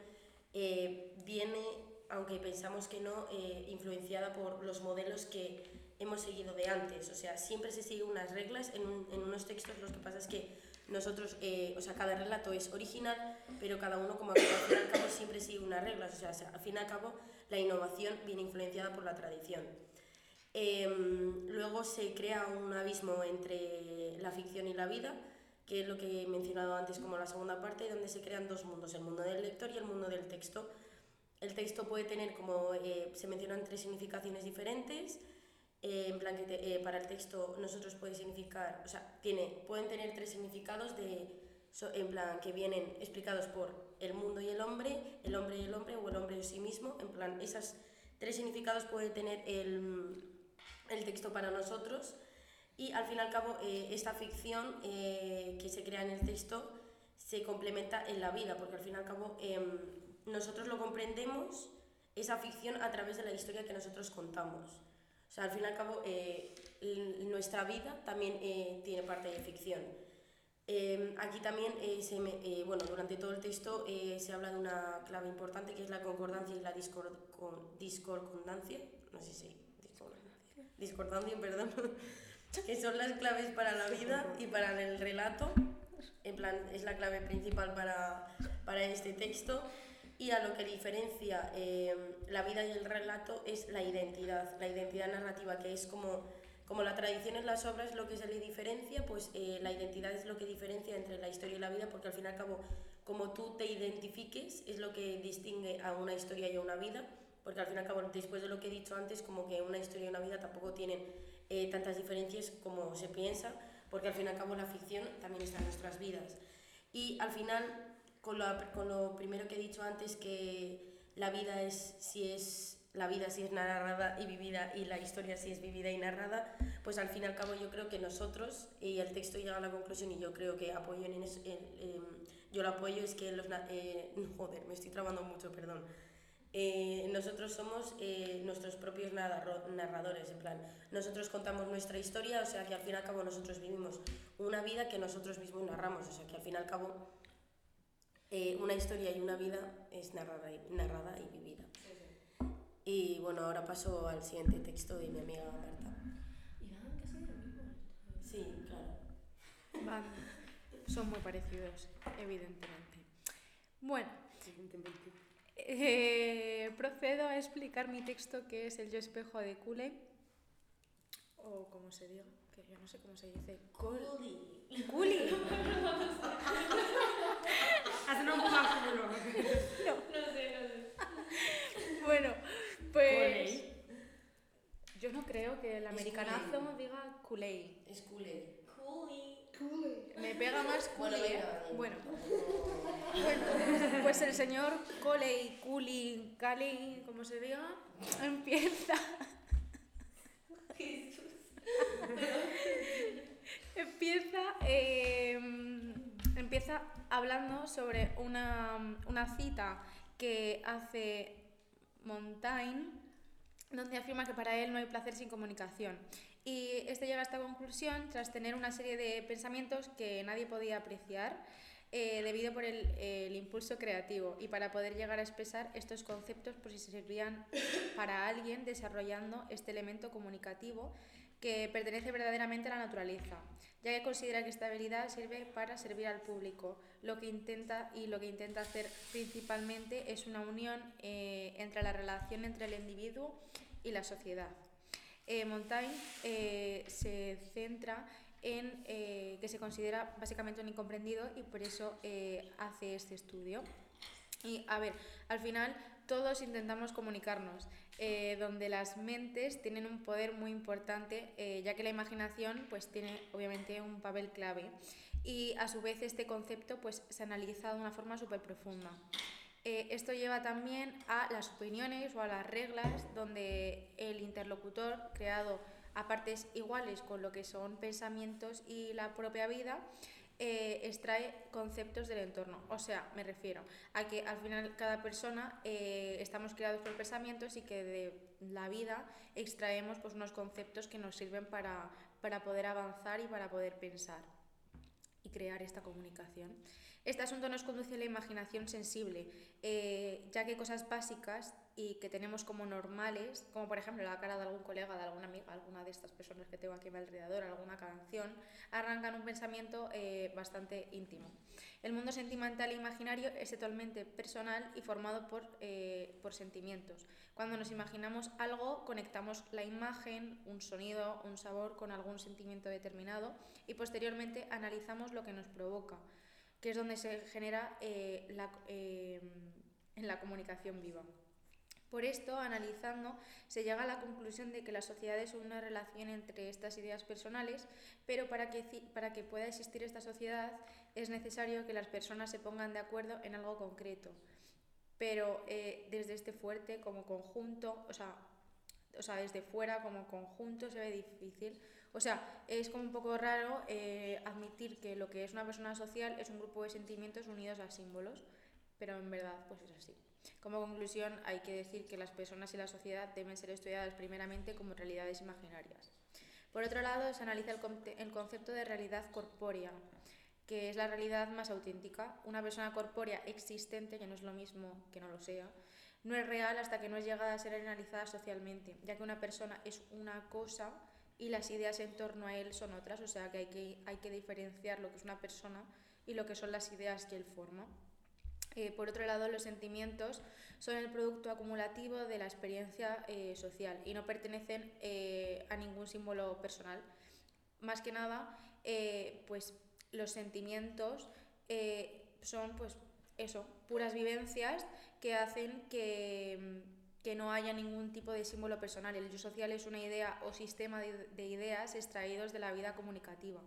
eh, viene, aunque pensamos que no, eh, influenciada por los modelos que hemos seguido de antes. O sea, siempre se siguen unas reglas en, un, en unos textos, lo que pasa es que nosotros, o sea, cada relato es original, pero cada uno, como al fin y al cabo, siempre sigue unas reglas. O sea, al fin y al cabo, la innovación viene influenciada por la tradición. luego se crea un abismo entre la ficción y la vida, que es lo que he mencionado antes como la segunda parte, donde se crean dos mundos, el mundo del lector y el mundo del texto. El texto puede tener, como eh, se mencionan, tres significaciones diferentes. Eh, en plan, que eh, para el texto nosotros puede significar, o sea, tiene, pueden tener tres significados de, so, en plan, que vienen explicados por el mundo y el hombre, el hombre y el hombre o el hombre en sí mismo. En plan, esas tres significados puede tener el, el texto para nosotros y al fin y al cabo eh, esta ficción que se crea en el texto se complementa en la vida, porque al fin y al cabo em, nosotros lo comprendemos, esa ficción, a través de la historia que nosotros contamos. O sea, al fin y al cabo eh, nuestra vida también tiene parte de ficción. Em, aquí también, se bueno, durante todo el texto se habla de una clave importante que es la concordancia y la discordancia, no sé si discordancia, perdón, que son las claves para la vida y para el relato. En plan, es la clave principal para, para este texto. Y a lo que diferencia eh, la vida y el relato es la identidad, la identidad narrativa, que es como, como la tradición en las obras lo que se le diferencia, pues eh, la identidad es lo que diferencia entre la historia y la vida, porque al fin y al cabo, como tú te identifiques, es lo que distingue a una historia y a una vida porque al fin y al cabo, después de lo que he dicho antes, como que una historia y una vida tampoco tienen eh, tantas diferencias como se piensa, porque al fin y al cabo la ficción también está en nuestras vidas. Y al final, con lo, con lo primero que he dicho antes, que la vida es si es la vida si es narrada y vivida y la historia si es vivida y narrada, pues al fin y al cabo yo creo que nosotros, y el texto llega a la conclusión y yo creo que apoyo en, eso, em, yo lo apoyo, es que los... Eh, joder, me estoy trabando mucho, perdón. Eh, nosotros somos eh, nuestros propios narradores, en plan, nosotros contamos nuestra historia, o sea que al fin y al cabo nosotros vivimos una vida que nosotros mismos narramos, o sea que al fin y al cabo eh, una historia y una vida es narrada y, narrada y vivida. Y bueno, ahora paso al siguiente texto de mi amiga Marta. ¿Y lo mismo? Sí, claro. Van, son muy parecidos, evidentemente. Bueno. Eh, procedo a explicar mi texto que es el yo espejo de Cooley, o como se diga, que yo no sé cómo se dice. Cooley. Cooley. Haz un poco más No. No sé, no sé. bueno, pues. Yo no creo que el americanazo diga Cooley. Es Cooley. Me pega más. ¿eh? Bueno, bueno, pues el señor Coley, Cooley, Cali, como se diga, empieza. empieza, em, empieza hablando sobre una, una cita que hace Montaigne, donde afirma que para él no hay placer sin comunicación. Y este llega a esta conclusión tras tener una serie de pensamientos que nadie podía apreciar eh, debido por el, el, impulso creativo y para poder llegar a expresar estos conceptos por si se servían para alguien desarrollando este elemento comunicativo que pertenece verdaderamente a la naturaleza, ya que considera que esta habilidad sirve para servir al público. Lo que intenta y lo que intenta hacer principalmente es una unión eh, entre la relación entre el individuo y la sociedad. Eh, Montaigne eh, se centra en que se considera básicamente un incomprendido y por eso hace este estudio. Y a ver, al final todos intentamos comunicarnos, donde las mentes tienen un poder muy importante, ya que la imaginación pues tiene obviamente un papel clave y a su vez este concepto pues se analiza de una forma súper profunda. Eh, esto lleva también a las opiniones o a las reglas donde el interlocutor, creado a partes iguales con lo que son pensamientos y la propia vida, eh, extrae conceptos del entorno. O sea, me refiero a que al final cada persona eh, estamos creados por pensamientos y que de la vida extraemos pues, unos conceptos que nos sirven para, para poder avanzar y para poder pensar y crear esta comunicación. Este asunto nos conduce a la imaginación sensible, eh, ya que cosas básicas y que tenemos como normales, como por ejemplo la cara de algún colega, de alguna amiga, alguna de estas personas que tengo aquí a mi alrededor, alguna canción, arrancan un pensamiento eh, bastante íntimo. El mundo sentimental e imaginario es totalmente personal y formado por, eh, por sentimientos. Cuando nos imaginamos algo, conectamos la imagen, un sonido, un sabor con algún sentimiento determinado y posteriormente analizamos lo que nos provoca que es donde se genera eh, la, eh, en la comunicación viva. Por esto, analizando, se llega a la conclusión de que la sociedad es una relación entre estas ideas personales, pero para que, para que pueda existir esta sociedad es necesario que las personas se pongan de acuerdo en algo concreto. Pero eh, desde este fuerte, como conjunto, o sea, o sea, desde fuera como conjunto se ve difícil. O sea, es como un poco raro eh, admitir que lo que es una persona social es un grupo de sentimientos unidos a símbolos, pero en verdad pues es así. Como conclusión, hay que decir que las personas y la sociedad deben ser estudiadas primeramente como realidades imaginarias. Por otro lado, se analiza el, concepto de realidad corpórea, que es la realidad más auténtica. Una persona corpórea existente, que no es lo mismo que no lo sea, no es real hasta que no es llegada a ser analizada socialmente, ya que una persona es una cosa y las ideas en torno a él son otras, o sea que hay que, hay que diferenciar lo que es una persona y lo que son las ideas que él forma. Eh, por otro lado, los sentimientos son el producto acumulativo de la experiencia eh, social y no pertenecen eh, a ningún símbolo personal. Más que nada, pues los sentimientos son pues eso, puras vivencias que hacen que, que, no haya ningún tipo de símbolo personal. El yo social es una idea o sistema de ideas extraídos de la vida comunicativa.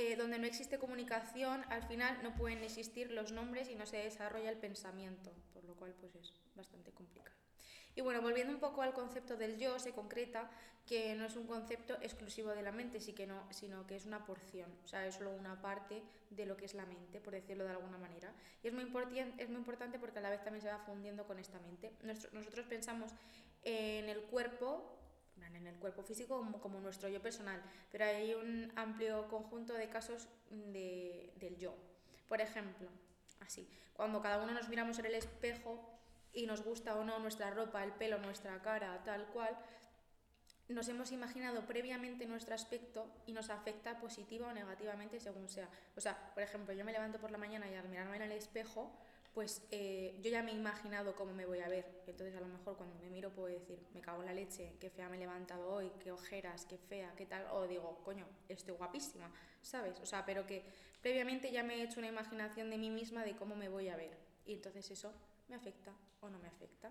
Eh, donde no existe comunicación, al final no pueden existir los nombres y no se desarrolla el pensamiento, por lo cual pues es bastante complicado. Y bueno, volviendo un poco al concepto del yo, se concreta que no es un concepto exclusivo de la mente, sí que no, sino que es una porción, o sea, es solo una parte de lo que es la mente, por decirlo de alguna manera. Y es muy, es muy importante porque a la vez también se va fundiendo con esta mente. nosotros pensamos en el cuerpo en el cuerpo físico como, nuestro yo personal, pero hay un amplio conjunto de casos de, del yo. Por ejemplo, así, cuando cada uno nos miramos en el espejo y nos gusta o no nuestra ropa, el pelo, nuestra cara, tal cual, nos hemos imaginado previamente nuestro aspecto y nos afecta positiva o negativamente según sea. O sea, por ejemplo, yo me levanto por la mañana y al mirarme en el espejo, pues eh, yo ya me he imaginado cómo me voy a ver. Entonces a lo mejor cuando me miro puedo decir, me cago en la leche, qué fea me he levantado hoy, qué ojeras, qué fea, qué tal. O digo, coño, estoy guapísima, ¿sabes? O sea, pero que previamente ya me he hecho una imaginación de mí misma de cómo me voy a ver. Y entonces eso me afecta o no me afecta.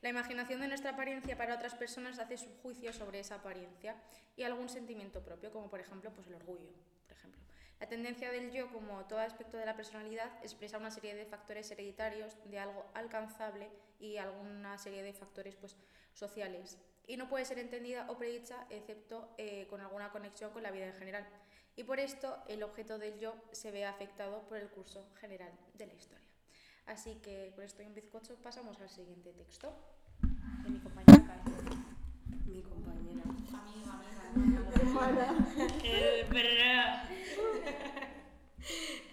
La imaginación de nuestra apariencia para otras personas hace su juicio sobre esa apariencia y algún sentimiento propio, como por ejemplo pues el orgullo, por ejemplo. La tendencia del yo, como todo aspecto de la personalidad, expresa una serie de factores hereditarios de algo alcanzable y alguna serie de factores pues, sociales. Y no puede ser entendida o predicha excepto eh, con alguna conexión con la vida en general. Y por esto el objeto del yo se ve afectado por el curso general de la historia. Así que con esto en bizcocho pasamos al siguiente texto de mi compañera Mi compañera. Amiga, amiga.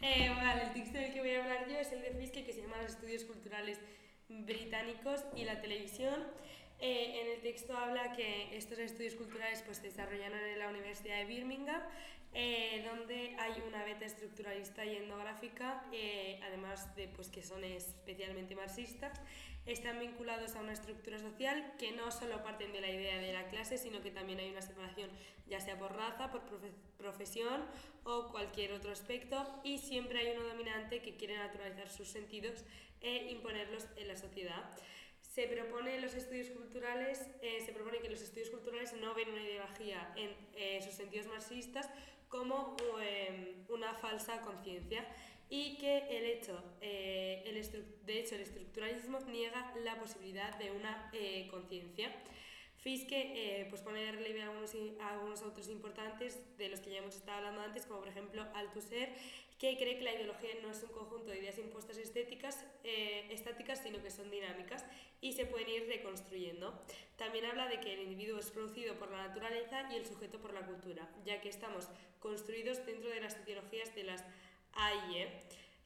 Eh, vale, el texto del que voy a hablar yo es el de Fiske que se llama Los estudios culturales británicos y la televisión. Eh, en el texto habla que estos estudios culturales pues, se desarrollaron en la Universidad de Birmingham, eh, donde hay una beta estructuralista y etnográfica, además de pues, que son especialmente marxistas están vinculados a una estructura social que no solo parten de la idea de la clase, sino que también hay una separación ya sea por raza, por profesión o cualquier otro aspecto y siempre hay uno dominante que quiere naturalizar sus sentidos e imponerlos en la sociedad. Se propone, los estudios culturales, eh, se propone que los estudios culturales no ven una ideología en eh, sus sentidos marxistas como eh, una falsa conciencia, y que el hecho, eh, el de hecho el estructuralismo niega la posibilidad de una eh, conciencia. Fiske eh, pues pone de relieve algunos, algunos autores importantes de los que ya hemos estado hablando antes, como por ejemplo Althusser, que cree que la ideología no es un conjunto de ideas impuestas estéticas, eh, estáticas, sino que son dinámicas y se pueden ir reconstruyendo. También habla de que el individuo es producido por la naturaleza y el sujeto por la cultura, ya que estamos construidos dentro de las ideologías de las AIE,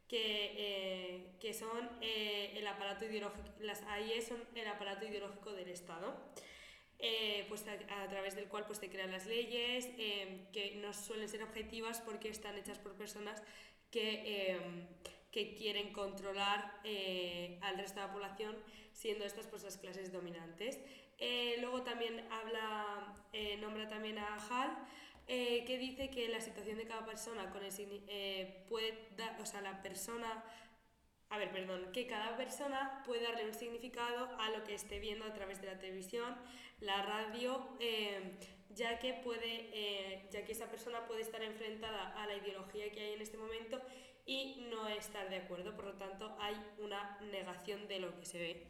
que, eh, que son eh, el aparato ideológico, las AIE son el aparato ideológico del Estado. Eh, pues a, través del cual pues, se crean las leyes, que no suelen ser objetivas porque están hechas por personas que, que quieren controlar al resto de la población, siendo estas pues, las clases dominantes. luego también habla, nombra también a Hall, eh, que dice que la situación de cada persona con el, eh, puede dar, o sea, la persona, a ver, perdón, que cada persona puede darle un significado a lo que esté viendo a través de la televisión, la radio, eh, ya que puede, ya que esa persona puede estar enfrentada a la ideología que hay en este momento y no estar de acuerdo, por lo tanto hay una negación de lo que se ve.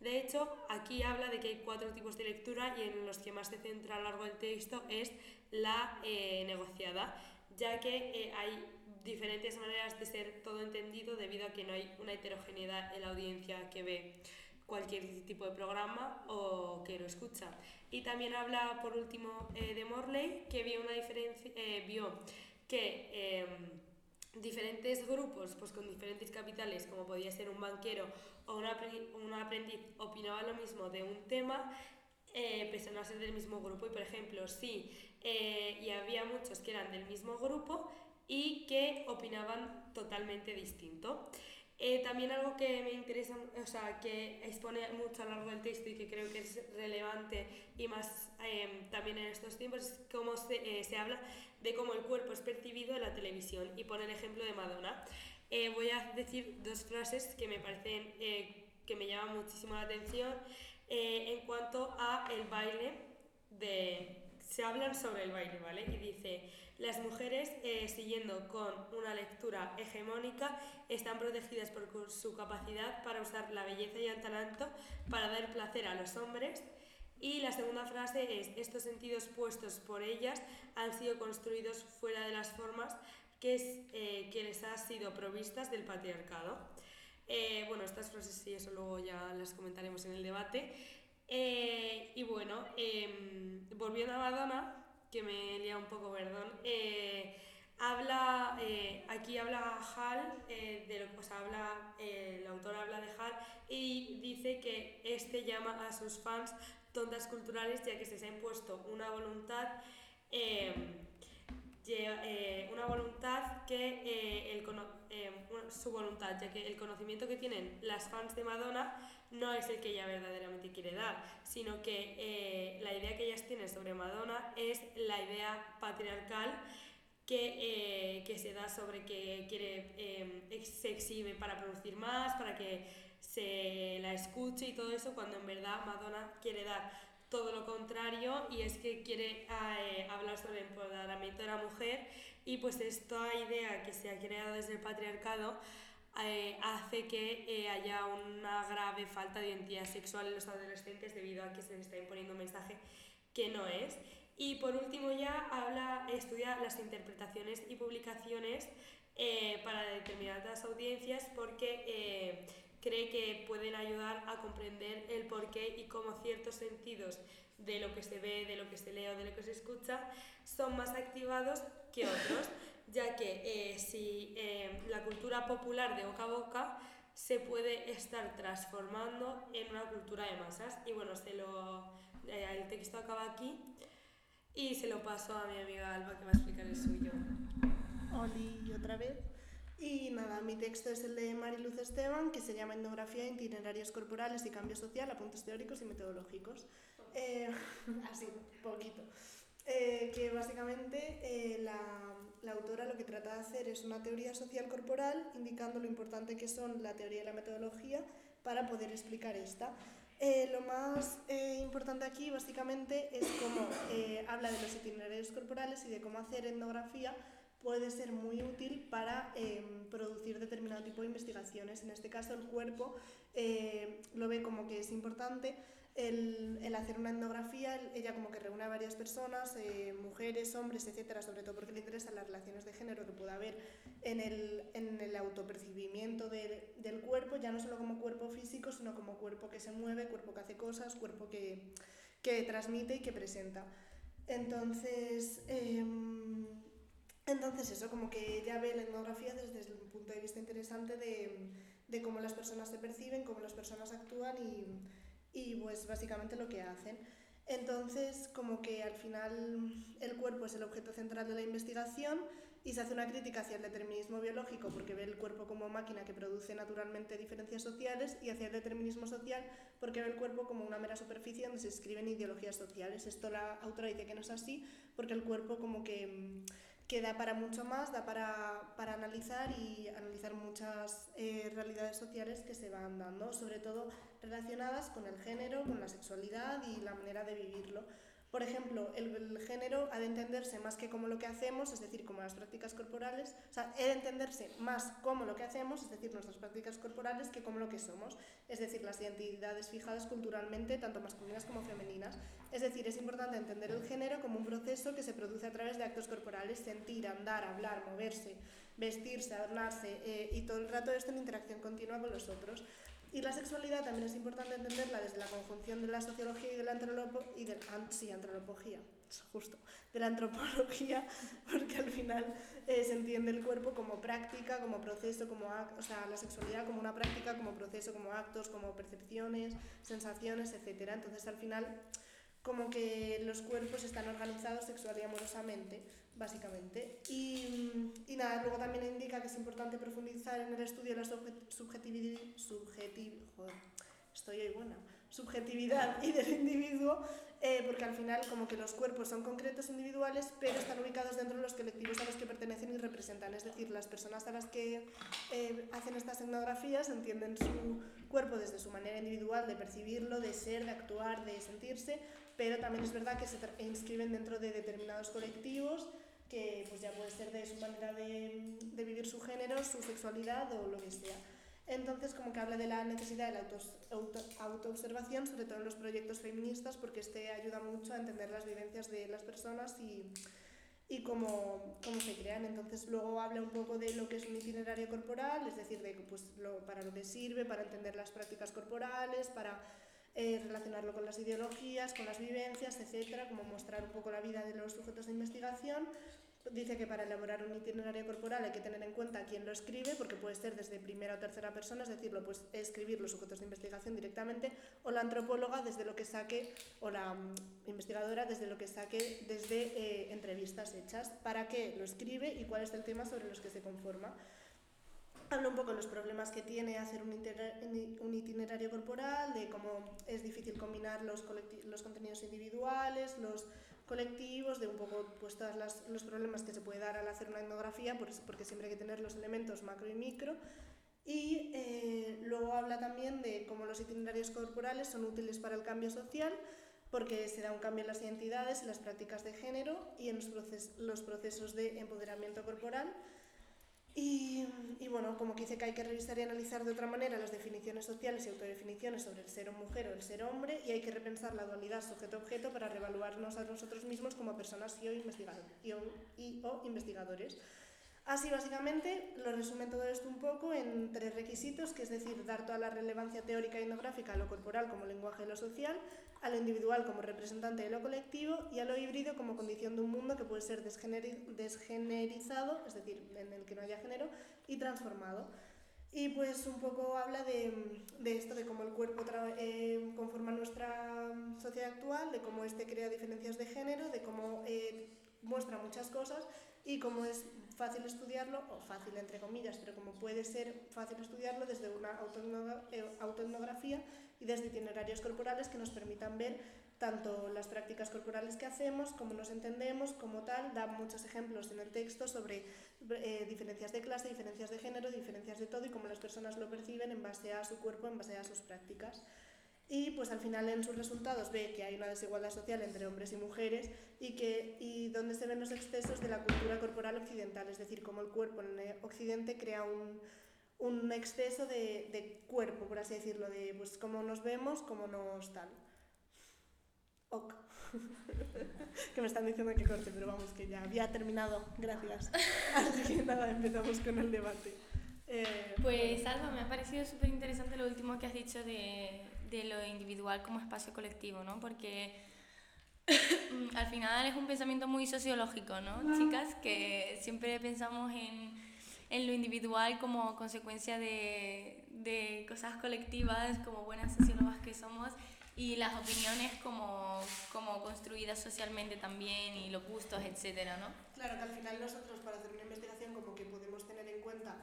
De hecho, aquí habla de que hay cuatro tipos de lectura y en los que más se centra a lo largo del texto es la eh, negociada, ya que eh, hay diferentes maneras de ser todo entendido debido a que no hay una heterogeneidad en la audiencia que ve cualquier tipo de programa o que lo escucha. Y también habla, por último, eh, de Morley, que vio, una diferencia, vio que em, diferentes grupos pues con diferentes capitales, como podía ser un banquero o un aprendiz, opinaban lo mismo de un tema, eh, pese a ser del mismo grupo. Y por ejemplo, sí, eh, y había muchos que eran del mismo grupo y que opinaban totalmente distinto. Eh, también algo que me interesa, o sea, que expone mucho a lo largo del texto y que creo que es relevante y más em, también en estos tiempos es cómo se, se habla de cómo el cuerpo es percibido en la televisión y pone el ejemplo de Madonna. Eh, voy a decir dos frases que me parecen eh, que me llaman muchísimo la atención eh, en cuanto a el baile de se hablan sobre el baile, ¿vale? Y dice, las mujeres, siguiendo con una lectura hegemónica, están protegidas por su capacidad para usar la belleza y el talento para dar placer a los hombres y la segunda frase es, estos sentidos puestos por ellas han sido construidos fuera de las formas que, es, eh, que les han sido provistas del patriarcado. Eh, bueno, estas frases sí, eso luego ya las comentaremos en el debate. Eh, y bueno, em, volviendo a Madonna, que me lía un poco, perdón, habla, aquí habla Hall, de lo, pues habla, el autor habla de Hall y dice que este llama a sus fans tontas culturales, ya que se les ha impuesto una voluntad, em, eh, una voluntad que eh, el, em, su voluntad, ya que el conocimiento que tienen las fans de Madonna no es el que ella verdaderamente quiere dar, sino que eh, la idea que ellas tienen sobre Madonna es la idea patriarcal que, que se da sobre que quiere, em, se exhibe para producir más, para que se la escuche y todo eso, cuando en verdad Madonna quiere dar todo lo contrario y es que quiere eh, hablar sobre el empoderamiento de la mujer y pues esta idea que se ha creado desde el patriarcado eh, hace que eh, haya una grave falta de identidad sexual en los adolescentes debido a que se les está imponiendo un mensaje que no es. Y por último ya habla, estudia las interpretaciones y publicaciones para determinadas audiencias porque cree que pueden ayudar a comprender el porqué y cómo ciertos sentidos de lo que se ve, de lo que se lee o de lo que se escucha son más activados que otros, ya que eh, si eh, la cultura popular de boca a boca se puede estar transformando en una cultura de masas. Y bueno, se lo, eh, el texto acaba aquí y se lo paso a mi amiga Alba que va a explicar el suyo. Oli, otra vez. Y nada, mi texto es el de Mariluz Esteban, que se llama Etnografía, Itinerarios Corporales y Cambio Social, apuntes teóricos y metodológicos. Eh, así, poquito. Eh, que básicamente eh, la, la, autora lo que trata de hacer es una teoría social corporal, indicando lo importante que son la teoría y la metodología para poder explicar esta. lo más importante aquí básicamente es cómo habla de los itinerarios corporales y de cómo hacer etnografía puede ser muy útil para em, producir determinado tipo de investigaciones. En este caso, el cuerpo eh, lo ve como que es importante el, el, hacer una etnografía, ella como que reúne a varias personas, eh, mujeres, hombres, etcétera, sobre todo porque le interesan las relaciones de género que pueda haber en el, en el autopercibimiento de, del cuerpo, ya no solo como cuerpo físico, sino como cuerpo que se mueve, cuerpo que hace cosas, cuerpo que, que transmite y que presenta. Entonces, eh, entonces eso, como que ella ve la etnografía desde, un punto de vista interesante de, de, cómo las personas se perciben, cómo las personas actúan y, y pues básicamente lo que hacen. Entonces, como que al final el cuerpo es el objeto central de la investigación y se hace una crítica hacia el determinismo biológico porque ve el cuerpo como máquina que produce naturalmente diferencias sociales y hacia el determinismo social porque ve el cuerpo como una mera superficie donde se escriben ideologías sociales. Esto la autora dice que no es así porque el cuerpo como que que da para mucho más, da para, para analizar y analizar muchas eh, realidades sociales que se van dando, sobre todo relacionadas con el género, con la sexualidad y la manera de vivirlo. Por ejemplo, el, género ha de entenderse más que como lo que hacemos, es decir, como las prácticas corporales, o sea, ha de entenderse más como lo que hacemos, es decir, nuestras prácticas corporales, que como lo que somos, es decir, las identidades fijadas culturalmente, tanto masculinas como femeninas. Es decir, es importante entender el género como un proceso que se produce a través de actos corporales, sentir, andar, hablar, moverse, vestirse, adornarse eh, y todo el rato esto en interacción continua con los otros. Y la sexualidad también es importante entenderla desde la conjunción de la sociología y de la antropología, y de, sí, antropología, justo, de la antropología, porque al final eh, se entiende el cuerpo como práctica, como proceso, como o sea, la sexualidad como una práctica, como proceso, como actos, como percepciones, sensaciones, etc. Entonces al final como que los cuerpos están organizados sexual y amorosamente, básicamente. Y, y, nada, luego también indica que es importante profundizar en el estudio de la subjetividad, estoy ahí buena, subjetividad y del individuo, eh, porque al final como que los cuerpos son concretos individuales, pero están ubicados dentro de los colectivos a los que pertenecen y representan. Es decir, las personas a las que eh, hacen estas etnografías entienden su cuerpo desde su manera individual de percibirlo, de ser, de actuar, de sentirse, pero también es verdad que se inscriben dentro de determinados colectivos que pues ya puede ser de su manera de, de vivir su género, su sexualidad o lo que sea. Entonces, como que habla de la necesidad de la auto, autoobservación, sobre todo en los proyectos feministas, porque este ayuda mucho a entender las vivencias de las personas y, y cómo, cómo se crean. Entonces, luego habla un poco de lo que es un itinerario corporal, es decir, de pues, lo, para lo que sirve, para entender las prácticas corporales, para eh, relacionarlo con las ideologías, con las vivencias, etcétera, como mostrar un poco la vida de los sujetos de investigación. Dice que para elaborar un itinerario corporal hay que tener en cuenta quién lo escribe, porque puede ser desde primera o tercera persona, es decir, lo puede escribir los sujetos de investigación directamente, o la antropóloga desde lo que saque, o la um, investigadora desde lo que saque desde eh, entrevistas hechas, para qué lo escribe y cuál es el tema sobre los que se conforma. Habla un poco de los problemas que tiene hacer un, itinerario corporal, de cómo es difícil combinar los, los contenidos individuales, los colectivos, de un poco pues, todos los problemas que se puede dar al hacer una etnografía, porque siempre hay que tener los elementos macro y micro. Y eh, luego habla también de cómo los itinerarios corporales son útiles para el cambio social, porque se da un cambio en las identidades, en las prácticas de género y en los, los procesos de empoderamiento corporal y, bueno, como que dice que hay que revisar y analizar de otra manera las definiciones sociales y autodefiniciones sobre el ser mujer o el ser hombre y hay que repensar la dualidad sujeto-objeto para revaluarnos a nosotros mismos como personas y o, y o investigadores. Así básicamente lo resumen todo esto un poco en tres requisitos, que es decir, dar toda la relevancia teórica y etnográfica a lo corporal como lenguaje de lo social, a lo individual como representante de lo colectivo y a lo híbrido como condición de un mundo que puede ser desgenerizado, es decir, en el que no haya género, y transformado. Y pues un poco habla de, de esto, de cómo el cuerpo eh, conforma nuestra sociedad actual, de cómo este crea diferencias de género, de cómo eh, muestra muchas cosas y cómo es fácil estudiarlo, o fácil entre comillas, pero como puede ser fácil estudiarlo desde una eh, autoetnografía y desde itinerarios corporales que nos permitan ver tanto las prácticas corporales que hacemos, cómo nos entendemos, como tal, da muchos ejemplos en el texto sobre eh, diferencias de clase, diferencias de género, diferencias de todo y cómo las personas lo perciben en base a su cuerpo, en base a sus prácticas y pues al final en sus resultados ve que hay una desigualdad social entre hombres y mujeres y, que, y donde se ven los excesos de la cultura corporal occidental, es decir, cómo el cuerpo en el Occidente crea un, un exceso de, de, cuerpo, por así decirlo, de pues cómo nos vemos, cómo nos tal. Ok. que me están diciendo que corte, pero vamos, que ya había terminado, gracias. Así que nada, empezamos con el debate. Eh, pues Alba, me ha parecido súper interesante lo último que has dicho de, de lo individual como espacio colectivo, ¿no? Porque al final es un pensamiento muy sociológico, ¿no? Chicas, que siempre pensamos en, en lo individual como consecuencia de, de, cosas colectivas, como buenas sociólogas que somos, y las opiniones como, como construidas socialmente también, y los gustos, etcétera, ¿no? Claro, que al final nosotros para hacer una investigación como que podemos tener en cuenta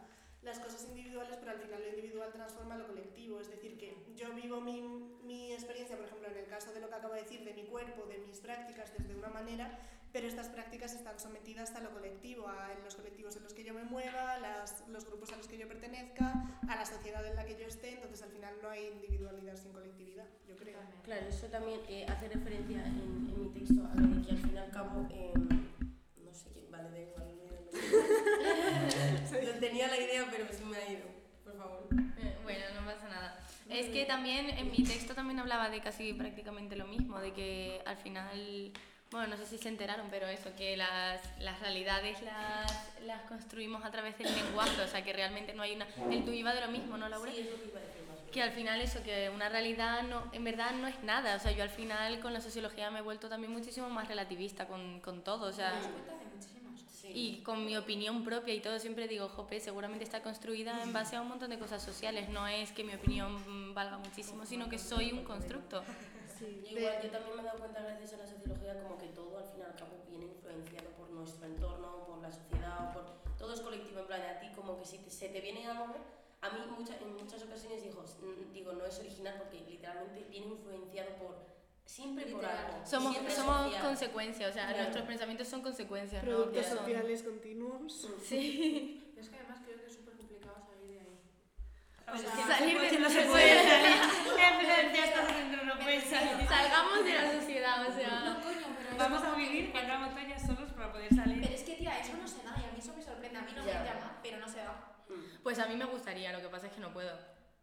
las cosas individuales, pero al final lo individual transforma lo colectivo. Es decir, que yo vivo mi, mi, experiencia, por ejemplo, en el caso de lo que acabo de decir, de mi cuerpo, de mis prácticas, desde una manera, pero estas prácticas están sometidas a lo colectivo, a los colectivos en los que yo me mueva, las, los grupos a los que yo pertenezca, a la sociedad en la que yo esté, entonces al final no hay individualidad sin colectividad, yo creo. Claro, eso también eh, hace referencia en, en mi texto favor. Eh, Bueno, no pasa nada. Es que también en mi texto también hablaba de casi prácticamente lo mismo, de que al final, bueno, no sé si se enteraron, pero eso, que las, las realidades las, las construimos a través del lenguaje, o sea, que realmente no hay una... El tuyo iba de lo mismo, ¿no, Laura? Sí, es lo que iba a decir más. Que al final eso, que una realidad no, en verdad no es nada, o sea, yo al final con la sociología me he vuelto también muchísimo más relativista con, con todo, o sea... Me das cuenta de muchísimas cosas. Sí. Y con mi opinión propia y todo, siempre digo, jope, seguramente está construida en base a un montón de cosas sociales. No es que mi opinión valga muchísimo, sino que soy un constructo. Sí, Yo Igual, yo también me he dado cuenta gracias a la sociología como que todo al fin y al cabo viene influenciado por nuestro entorno, por la sociedad, por todo es colectivo, en plan, a ti como que si te- se te viene algo, a mí mucha- en muchas ocasiones digo, mm, digo, no es original porque literalmente viene influenciado por, siempre por algo. Somos, siempre somos social. consecuencias, o sea, Claro. nuestros pensamientos son consecuencias. ¿no? productos son- sociales continuos. Sí. Es que además creo que es súper complicado salir de ahí. O sea, sea, salir de- no se puede salir. Ya estás dentro, no puedes salir. Salgamos de la sociedad, o sea. No, coño, pero Vamos a vivir en una montaña solos para poder salir. Pero es que, tía, eso no se da y a mí eso me sorprende. A mí no Ya. me llama, pero no se da. Pues a mí me gustaría, lo que pasa es que no puedo.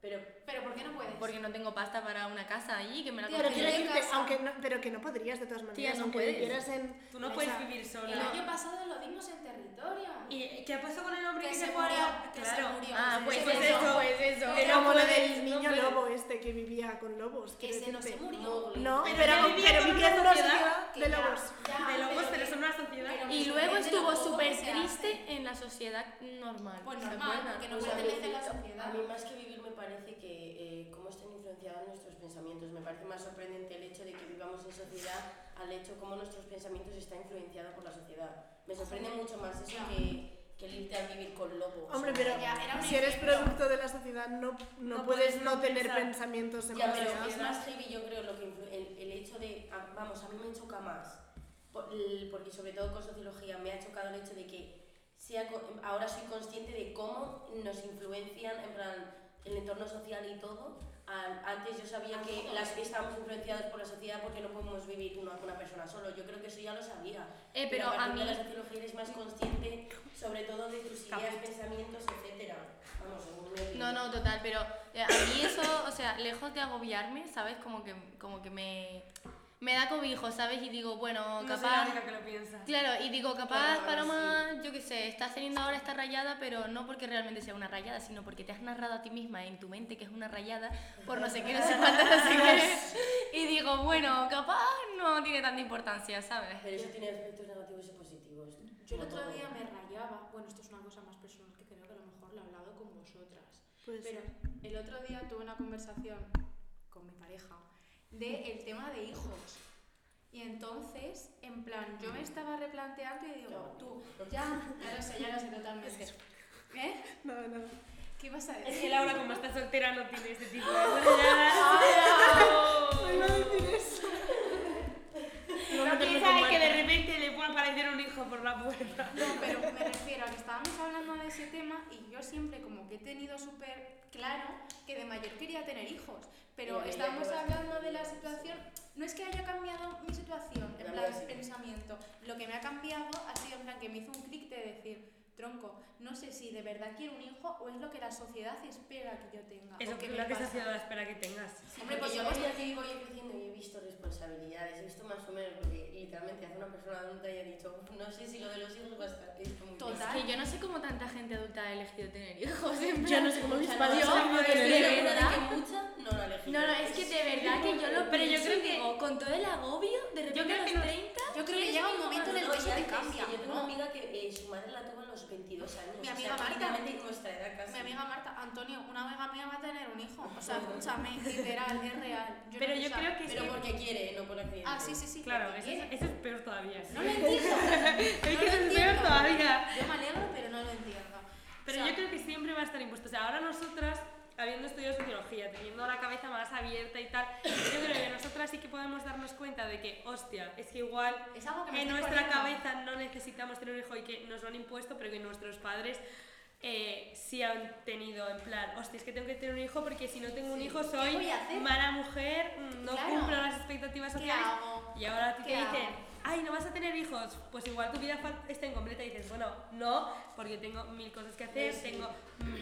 Pero ¿Pero por qué no puedes? Porque no tengo pasta para una casa allí que me la Tía, Pero quiero casa. aunque no, pero que no podrías de todas maneras, Tía, no aunque puedes. vivieras en... Tú no puedes sea, vivir El sola. año pasado lo dimos en territorio. ¿Y qué ha pasado con el hombre que que se se murió. Que Claro. se murió. Ah, Se- pues se pues eso, eso. pues eso. Que no como lo del no niño puedes. lobo este que vivía con lobos. Que ese no se murió. No, Pero pero, vivía con vivía en una una sociedad de ya- lobos. ya, De lobos, pero- son una sociedad. Y luego estuvo súper se triste en la sociedad normal. Pues ¿se normal, porque no pertenece a la a sociedad. mí más que vivir parece que eh, cómo están influenciados nuestros pensamientos. Me parece más sorprendente el hecho de que vivamos en sociedad al hecho cómo nuestros pensamientos están influenciados por la sociedad. Me sorprende mucho más eso que, que el irte a vivir con lobos. Hombre, pero Ya, era un si eres producto de la sociedad, no, no, No puedes puedes no tener pensar. pensamientos en Ya, pero es más heavy, yo creo, lo que influ- el, el hecho de, a- vamos, a mí me choca más, por- el- porque sobre todo con sociología me ha chocado el hecho de que sea, ahora soy consciente de cómo nos influencian, en plan, el entorno social y todo. Antes yo sabía que las que estábamos influenciadas por la sociedad porque no podemos vivir una, una persona solo. Yo creo que eso ya lo sabía. Eh, pero a a partir mí... de la sociología eres más consciente, sobre todo de tus ideas, pensamientos, etcétera. Vamos, según. No, no, total, pero eh, a mí eso, o sea, lejos de agobiarme, ¿sabes? Como que, como que me, me da cobijo, ¿sabes? Y digo, bueno, No soy la capaz... única que lo piensa. Claro, y digo, capaz, Claro, Paloma, yo qué sé, estás teniendo ahora esta rayada, pero no porque realmente sea una rayada, sino porque te has narrado a ti misma en tu mente que es una rayada por no sé qué, no sé cuánto, no sé qué. Y digo, bueno, capaz no tiene tanta importancia, ¿sabes? Pero eso tiene aspectos negativos y positivos. Yo el otro día me rayaba, bueno, esto es una cosa más personal que creo que a lo mejor lo he hablado con vosotras, pero el otro día tuve una conversación con mi pareja de el tema de hijos. Y entonces, en plan, yo me estaba replanteando y digo, tú, ya, ya lo sé, ya lo sé totalmente. ¿Eh? no, no. ¿Qué ibas a Es decir? que Laura, como está soltera, no tiene este tipo de No decir eso. No piensa que de repente le puede aparecer un hijo por la puerta. No, pero me refiero a que estábamos hablando de ese tema y yo siempre como que he tenido súper claro que de mayor quería tener hijos, pero Y de a hablando de la situación, no es que haya cambiado mi situación, en La plan sí. pensamiento, lo que me ha cambiado ha sido en plan que me hizo un clic de decir, tronco, no sé si de verdad quiero un hijo o es lo que la sociedad espera que yo tenga. Me lo que la espera que tengas. Sí, Hombre, pues yo yo voy voy aquí, voy creciendo y he visto responsabilidades, he visto más o menos, porque literalmente hace una persona adulta y ha dicho, "Uf, no sé si lo de los hijos va a estar muy Total. Es que yo no sé cómo tanta gente adulta ha elegido tener hijos. en Yo plan- no sé cómo mis Yo padres yo- han de elegido Estoy tener madre la tuvo a los 22 años. Mi o sea, amiga Marta. nuestra edad casi. Mi amiga Marta, Antonio, una amiga mía va a tener un hijo. O sea, escúchame, literal, es real. Yo Pero no- yo creo que Pero que- porque quiere, no por accidente. Ah, sí, sí, sí. Claro, eso es, eso es peor todavía. sí. No lo entiendo. Es que no eso es peor entiendo. todavía. Yo me alegro, pero no lo entiendo. Pero O sea, yo creo que siempre va a estar impuesto. O sea, ahora nosotras, habiendo estudiado sociología, teniendo la cabeza más abierta y tal, yo creo que nosotras sí que podemos darnos cuenta de que, hostia, es que igual es algo que en nuestra poniendo. cabeza no necesitamos tener un hijo y que nos lo han impuesto, pero que nuestros padres eh, sí han tenido en plan, hostia, es que tengo que tener un hijo porque si no tengo un hijo ¿Qué soy mala mujer, mm, no Claro. cumplo las expectativas ¿Qué sociales. Y ahora a ti te ¿Qué dicen, ay, no vas a tener hijos, pues igual tu vida está incompleta y dices, bueno, no, porque tengo mil cosas que hacer, tengo,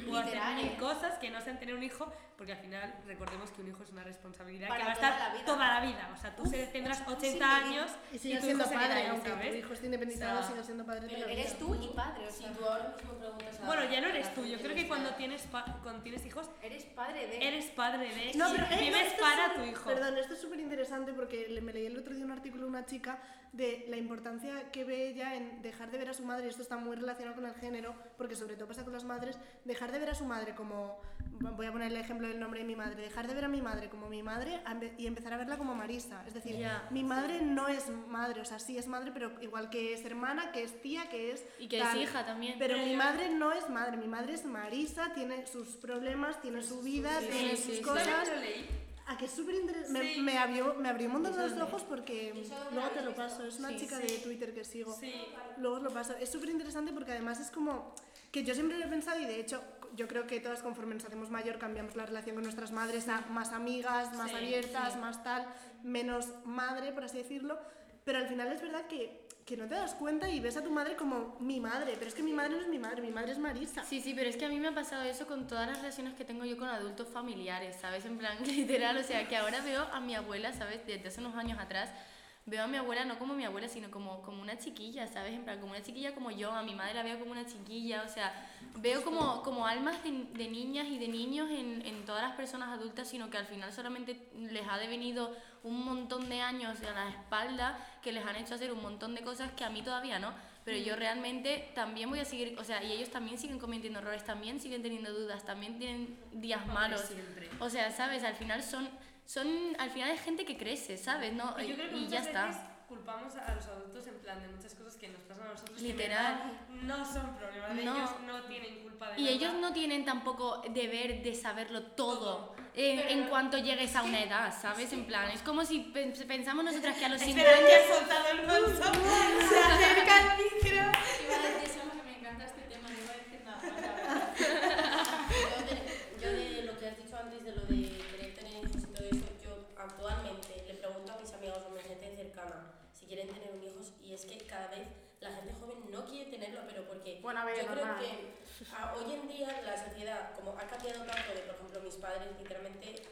puedo hacer mil ¿eh? cosas que no sean tener un hijo, porque al final recordemos que un hijo es una responsabilidad Para que va a toda estar la vida. toda la vida. O sea, tú se- tendrás 80 años Y y sigue tu siendo padre, aunque ¿sabes? tu hijo esté independizado, O sea, sigue siendo padre Pero eres tú y padre, o Si sea, tú ahora mismo preguntas a. Bueno, ya no eres tú, yo creo que cuando tienes, pa- cuando tienes hijos, eres padre de... eres padre de... No, pero eh, vives esto es para tu hijo. Perdón, esto es súper interesante porque le- me leí el otro día un artículo de una chica de la importancia que ve ella en dejar de ver a su madre, y esto está muy relacionado con el género, porque sobre todo pasa con las madres, dejar de ver a su madre como, voy a poner el ejemplo del nombre de mi madre, dejar de ver a mi madre como mi madre y empezar a verla como Marisa. Es decir, Ya. mi madre no es madre, o sea, sí es madre, pero igual que es hermana, que es tía, que es... Y que tal. es hija también. Pero mi madre no es madre, mi madre es Marisa, tiene sus problemas, tiene su vida, sí, tiene sí, sus sí. cosas. lo leí. A que es súper interesante. Sí. Me, me, abrió, me abrió un montón los ojos porque luego te lo paso. Es una Sí, chica sí. de Twitter que sigo. Sí. Luego os lo paso. Es súper interesante porque además es como que yo siempre lo he pensado y de hecho yo creo que todas conforme nos hacemos mayor cambiamos la relación con nuestras madres a más amigas, más Sí, abiertas, más tal, menos madre, por así decirlo. Pero al final es verdad que, que no te das cuenta y ves a tu madre como mi madre. Pero es que mi madre no es mi madre, mi madre es Marisa. Sí, sí, pero es que a mí me ha pasado eso con todas las relaciones que tengo yo con adultos familiares, ¿sabes? En plan, literal, o sea, que ahora veo a mi abuela, ¿sabes? Desde hace unos años atrás, veo a mi abuela no como mi abuela, sino como, como una chiquilla, ¿sabes? En plan, como una chiquilla como yo, a mi madre la veo como una chiquilla, o sea, veo como, como almas de, de niñas y de niños en, en todas las personas adultas, sino que al final solamente les ha devenido un montón de años a la espalda que les han hecho hacer un montón de cosas que a mí todavía no. Pero yo realmente también voy a seguir, o sea, y ellos también siguen cometiendo errores, también siguen teniendo dudas, también tienen días malos. siempre. O sea, ¿sabes? Al final son, son, al final es gente que crece, ¿sabes? ¿No? Y yo creo que y ya está. culpamos a los adultos en plan de muchas cosas que nos pasan a nosotros que Literal. verdad no son problemas de No. ellos, no tienen culpa de Y nada. ellos no tienen tampoco deber de saberlo todo en, en cuanto llegues a una edad, ¿sabes? En plan, es como si pen- pensamos nosotras que a los 50 Espera, que soltado el bolso. Se acerca el micro. Quiere tenerlo, pero porque Bueno, ver, yo creo normal. que a- hoy en día la sociedad, como ha cambiado tanto de, por ejemplo, mis padres, literalmente,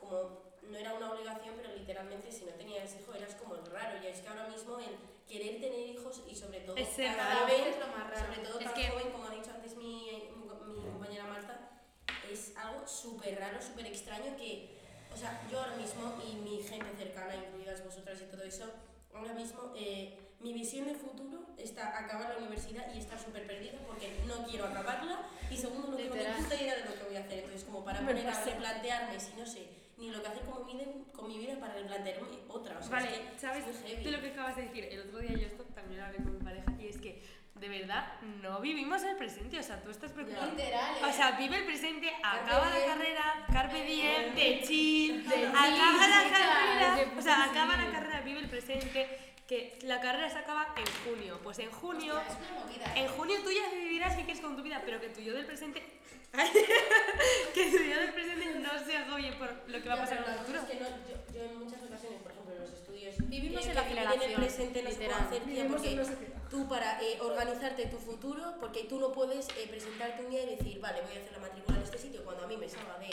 como no era una obligación, pero literalmente si no tenías hijo eras como el raro, y es que ahora mismo el querer tener hijos y sobre todo Es ser cada raro. vez Es lo más raro. sobre todo Es tan que- joven, como ha dicho antes mi, mi, mi compañera Marta, es algo súper raro, súper extraño que, o sea, yo ahora mismo y mi gente cercana, incluidas vosotras y todo eso, ahora mismo eh, mi visión de futuro está acabar la universidad y estar súper perdida porque no quiero acabarla y segundo no tengo ni puta idea de lo que voy a hacer. Entonces, como para poner a replantearme si no sé ni lo que hacer con mi vida, con mi vida para replantearme otra. O sea, Vale, es que ¿sabes? De lo que acabas de decir, el otro día yo esto también hablé con mi pareja y es que de verdad no vivimos el presente, o sea, tú estás preocupado. Literal, O ¿eh? sea, vive el presente, Carpe acaba la carrera, carpe diem, de chill, De acaba chill, la de carrera, o sea, acaba la carrera, vive el presente, que la carrera se acaba en junio, pues en junio, Hostia, es una movida, ¿eh? en junio tú ya decidirás qué quieres con tu vida, pero que tu yo del presente, que tu yo del presente no se agobie por lo que va a pasar en el futuro. es que no, yo, yo en muchas ocasiones, por ejemplo, en los estudios, Vivimos en la aceleración, en el presente no se puede hacer, tía, porque tú para eh, organizarte tu futuro, porque tú no puedes eh, presentarte un día y decir, vale, voy a hacer la matrícula en este sitio, cuando a mí me salga de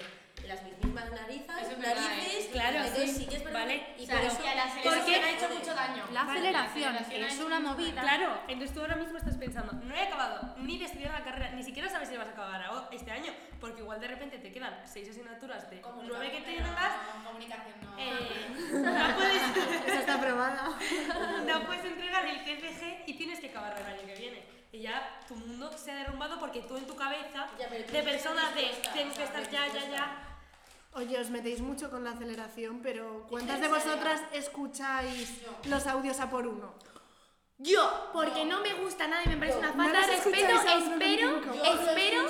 las mismas narizas, Eso es verdad, narices, ¿eh? Claro, entonces sí. que es verdad. Vale. Y O sea, por es eso, que a la ha hecho mucho daño. La Vale, aceleración la aceleración es una movida. Claro, entonces tú ahora mismo estás pensando, no he acabado ni de estudiar la carrera, ni siquiera sabes si vas a acabar este año, porque igual de repente te quedan seis asignaturas de nueve que tengas, no, comunicación no. eh, no, puedes, está aprobada. no puedes entregar el TFG y tienes que acabar el año que viene. Y ya tu mundo se ha derrumbado porque tú en tu cabeza, Ya, de estás persona de tengo que estar ya, ya, ya, Oye, os metéis mucho con la aceleración, pero ¿cuántas de vosotras escucháis los audios a por uno? Yo, porque no me gusta nada y me parece Yo, una no falta de respeto, espero. Yo espero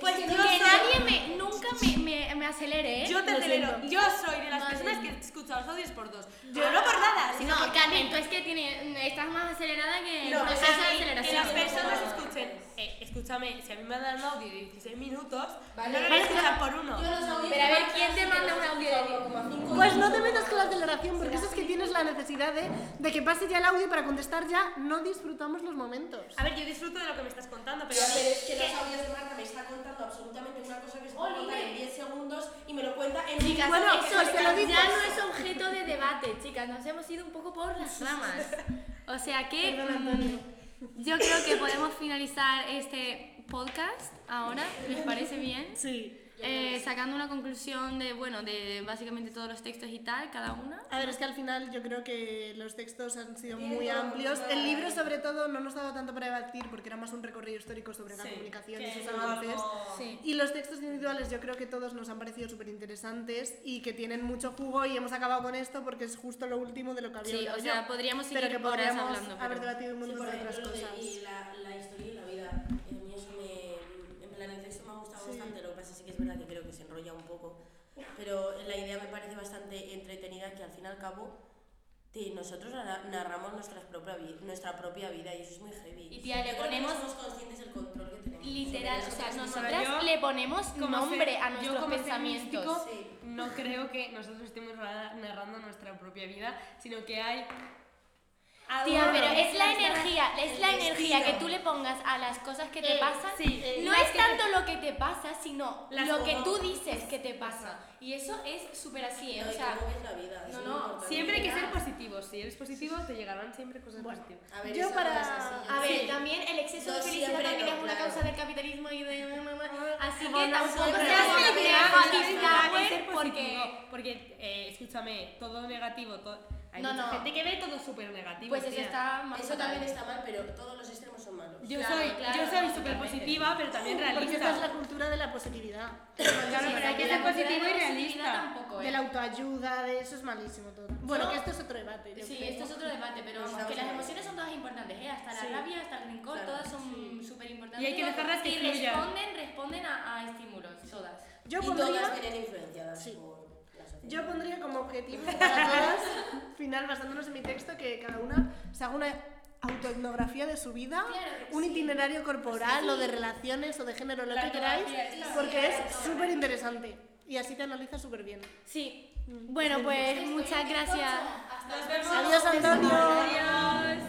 pues es que yo nadie me, nunca me, me, me acelere, ¿eh? Yo te Lo acelero. siento. Yo soy de las Madre personas mía. que escucha los audios por dos. Pero no por nada, sino No, Carmen, tú es que tiene, estás más acelerada que No, es que- que aceleración. las personas escuchen. Eh, escúchame, si a mí me dan un audio de 16 minutos, Vale, no lo voy a vale, escuchar por uno. Yo Pero a ver, ¿quién te manda un audio de- Pues no te metas con la aceleración, porque eso es que tienes la necesidad de, de que pase ya el audio para contestar ya. No disfrutamos los momentos. A ver, yo disfruto de lo que me estás contando, pero Pero, es que los audios de Marta me está contando absolutamente una cosa que se puede contar en ve. 10 segundos y me lo cuenta en Chicas, Bueno, eso lo ya no es objeto de debate, chicas, nos hemos ido un poco por las ramas. O sea que Perdón, mm, Antonio. yo creo que podemos finalizar este podcast ahora, ¿les parece bien? Sí. Eh, sacando una conclusión de, bueno, de básicamente todos los textos y tal, cada una. A ver, es que al final yo creo que los textos han sido muy amplios. El libro, sobre todo, no nos daba tanto para debatir porque era más un recorrido histórico sobre la Sí, comunicación y sus es avances. Sí. Y los textos individuales yo creo que todos nos han parecido súper interesantes y que tienen mucho jugo y hemos acabado con esto porque es justo lo último de lo que había Sí, hablado o sea, yo. podríamos seguir pero que podríamos hablando. haber pero- debatido un Sí, montón por de otras cosas. y la, la historia y la vida. A mí eso me. En plan, el texto me ha gustado Sí. bastante. Lo que pasa es verdad que creo que se enrolla un poco. Pero la idea me parece bastante entretenida que al fin y al cabo. te- nosotros narra- narramos nuestra propia, nuestra propia vida y eso es muy heavy. Y tía, le Yo ponemos- somos conscientes del control que tenemos. Literal, o sea, nosotras yo, le ponemos como nombre fe- a yo nuestros como pensamientos. Sí. No creo que nosotros estemos ra- narrando nuestra propia vida, sino que hay. Tía, pero es la energía, es la energía que tú le pongas a las cosas que te Eh, pasan. sí, no eh, es tanto lo que te pasa, sino Las lo que tú dices que te pasa. Y eso es súper así, ¿eh? No, o sea, no, no. Siempre hay que ser positivo. Si eres positivo, te llegarán siempre cosas positivas. A ver, Yo para- a ver, sí. también el exceso de felicidad siempre, también no, es una claro. causa del capitalismo y de... Así que tampoco ser porque... Porque, eh, escúchame, todo negativo. to- Hay No, mucha no. gente que ve todo súper negativo. Pues eso está más Eso también está mal, pero todos los extremos son malos. Yo Claro, soy, claro, yo soy súper positiva, pero también Porque esta es la realista. cultura de la positividad. Claro, pero hay que ser positivo y realista. Tampoco, De ¿eh? la autoayuda, de eso es malísimo todo. Bueno, Yo- que esto es otro debate. Sí, creo. esto es otro debate, pero vamos, que las emociones son todas importantes, ¿eh? Hasta la Sí. rabia, hasta el rencor, Claro, todas son súper importantes. Y hay que dejarlas que Y responden, responden a, a estímulos, todas. Yo y todas vienen influenciadas Sí. por. Yo pondría como objetivo para todas, final, basándonos en mi texto, que cada una se haga una autoetnografía de su vida, Claro, un sí. itinerario corporal o de relaciones o de género, lo La que queráis, sí, porque es súper interesante y así te analizas súper bien. Sí. Bueno, pues muchas gracias. Nos vemos. Adiós, Antonio. Adiós.